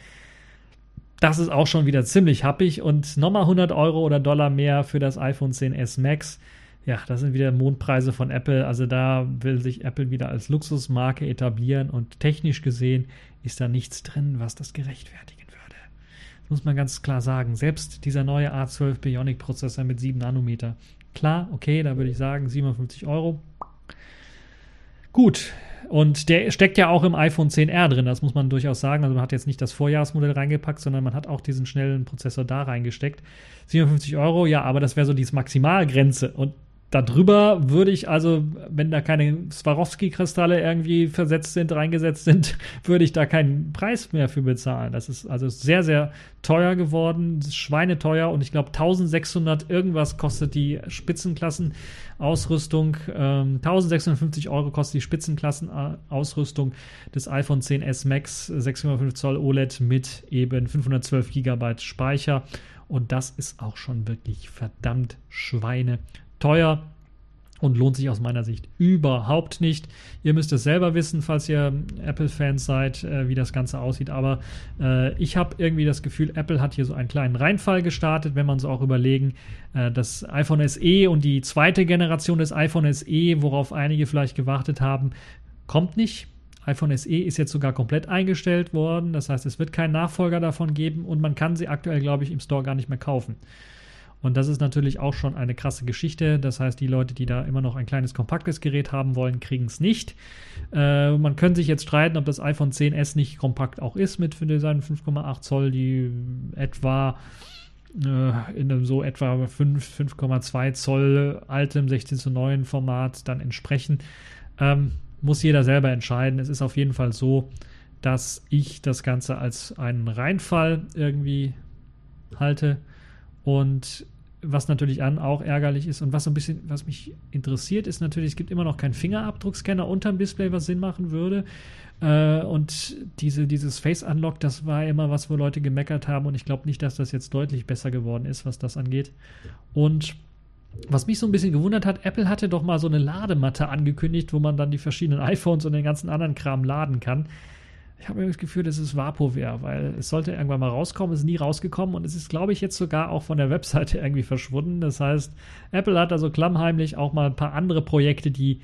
Das ist auch schon wieder ziemlich happig und nochmal 100 Euro oder Dollar mehr für das iPhone 10s Max. Ja, das sind wieder Mondpreise von Apple. Also da will sich Apple wieder als Luxusmarke etablieren und technisch gesehen ist da nichts drin, was das gerechtfertigen würde. Das muss man ganz klar sagen. Selbst dieser neue A12 Bionic Prozessor mit 7 Nanometer. Klar, okay, da würde ich sagen 57 Euro. Gut, und der steckt ja auch im iPhone 10R drin, das muss man durchaus sagen. Also man hat jetzt nicht das Vorjahresmodell reingepackt, sondern man hat auch diesen schnellen Prozessor da reingesteckt. 57 Euro, ja, aber das wäre so die Maximalgrenze. Und Darüber würde ich also, wenn da keine Swarovski-Kristalle irgendwie versetzt sind, reingesetzt sind, *laughs* würde ich da keinen Preis mehr für bezahlen. Das ist also sehr, sehr teuer geworden, schweineteuer und ich glaube 1600 irgendwas kostet die Spitzenklassenausrüstung. Ähm, 1650 Euro kostet die Spitzenklassenausrüstung des iPhone 10s Max 6,5 Zoll OLED mit eben 512 Gigabyte Speicher. Und das ist auch schon wirklich verdammt schweine teuer und lohnt sich aus meiner Sicht überhaupt nicht. Ihr müsst es selber wissen, falls ihr Apple-Fans seid, äh, wie das Ganze aussieht. Aber äh, ich habe irgendwie das Gefühl, Apple hat hier so einen kleinen Reinfall gestartet, wenn man so auch überlegen, äh, das iPhone SE und die zweite Generation des iPhone SE, worauf einige vielleicht gewartet haben, kommt nicht. iPhone SE ist jetzt sogar komplett eingestellt worden. Das heißt, es wird keinen Nachfolger davon geben und man kann sie aktuell, glaube ich, im Store gar nicht mehr kaufen. Und das ist natürlich auch schon eine krasse Geschichte. Das heißt, die Leute, die da immer noch ein kleines kompaktes Gerät haben wollen, kriegen es nicht. Äh, man könnte sich jetzt streiten, ob das iPhone 10s nicht kompakt auch ist mit seinen 5,8 Zoll, die etwa äh, in einem so etwa 5,2 Zoll altem 16 zu 9 Format dann entsprechen. Ähm, muss jeder selber entscheiden. Es ist auf jeden Fall so, dass ich das Ganze als einen Reinfall irgendwie halte. Und was natürlich an auch ärgerlich ist und was so ein bisschen, was mich interessiert, ist natürlich, es gibt immer noch keinen Fingerabdruckscanner unterm Display, was Sinn machen würde. Äh, und diese, dieses Face Unlock, das war immer was, wo Leute gemeckert haben und ich glaube nicht, dass das jetzt deutlich besser geworden ist, was das angeht. Und was mich so ein bisschen gewundert hat, Apple hatte doch mal so eine Ladematte angekündigt, wo man dann die verschiedenen iPhones und den ganzen anderen Kram laden kann. Ich habe das Gefühl, dass es Vaporware, weil es sollte irgendwann mal rauskommen, ist nie rausgekommen und es ist, glaube ich, jetzt sogar auch von der Webseite *laughs* irgendwie verschwunden. Das heißt, Apple hat also klammheimlich auch mal ein paar andere Projekte, die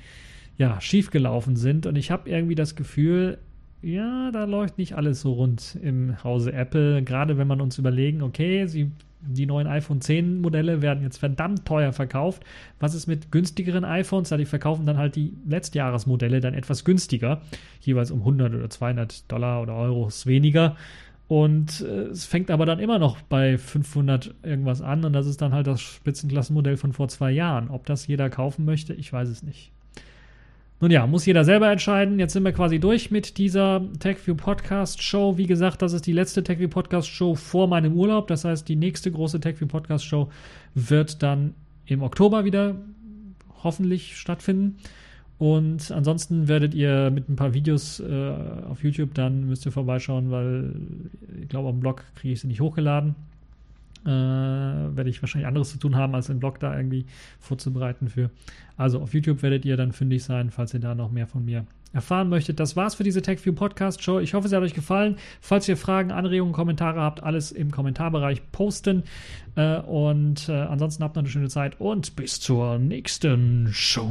ja schiefgelaufen sind und ich habe irgendwie das Gefühl, ja, da läuft nicht alles so rund im Hause Apple. Gerade wenn man uns überlegen, okay, sie die neuen iPhone 10 Modelle werden jetzt verdammt teuer verkauft. Was ist mit günstigeren iPhones? Ja, die verkaufen dann halt die Letztjahresmodelle dann etwas günstiger, jeweils um 100 oder 200 Dollar oder Euros weniger. Und äh, es fängt aber dann immer noch bei 500 irgendwas an und das ist dann halt das Spitzenklassenmodell von vor zwei Jahren. Ob das jeder kaufen möchte, ich weiß es nicht. Nun ja, muss jeder selber entscheiden. Jetzt sind wir quasi durch mit dieser TechView Podcast Show. Wie gesagt, das ist die letzte TechView Podcast Show vor meinem Urlaub. Das heißt, die nächste große TechView Podcast Show wird dann im Oktober wieder hoffentlich stattfinden. Und ansonsten werdet ihr mit ein paar Videos äh, auf YouTube, dann müsst ihr vorbeischauen, weil ich glaube, am Blog kriege ich sie nicht hochgeladen. Äh, werde ich wahrscheinlich anderes zu tun haben, als den Blog da irgendwie vorzubereiten für. Also auf YouTube werdet ihr dann fündig sein, falls ihr da noch mehr von mir erfahren möchtet. Das war's für diese TechView Podcast Show. Ich hoffe, es hat euch gefallen. Falls ihr Fragen, Anregungen, Kommentare habt, alles im Kommentarbereich posten. Äh, und äh, ansonsten habt noch eine schöne Zeit und bis zur nächsten Show.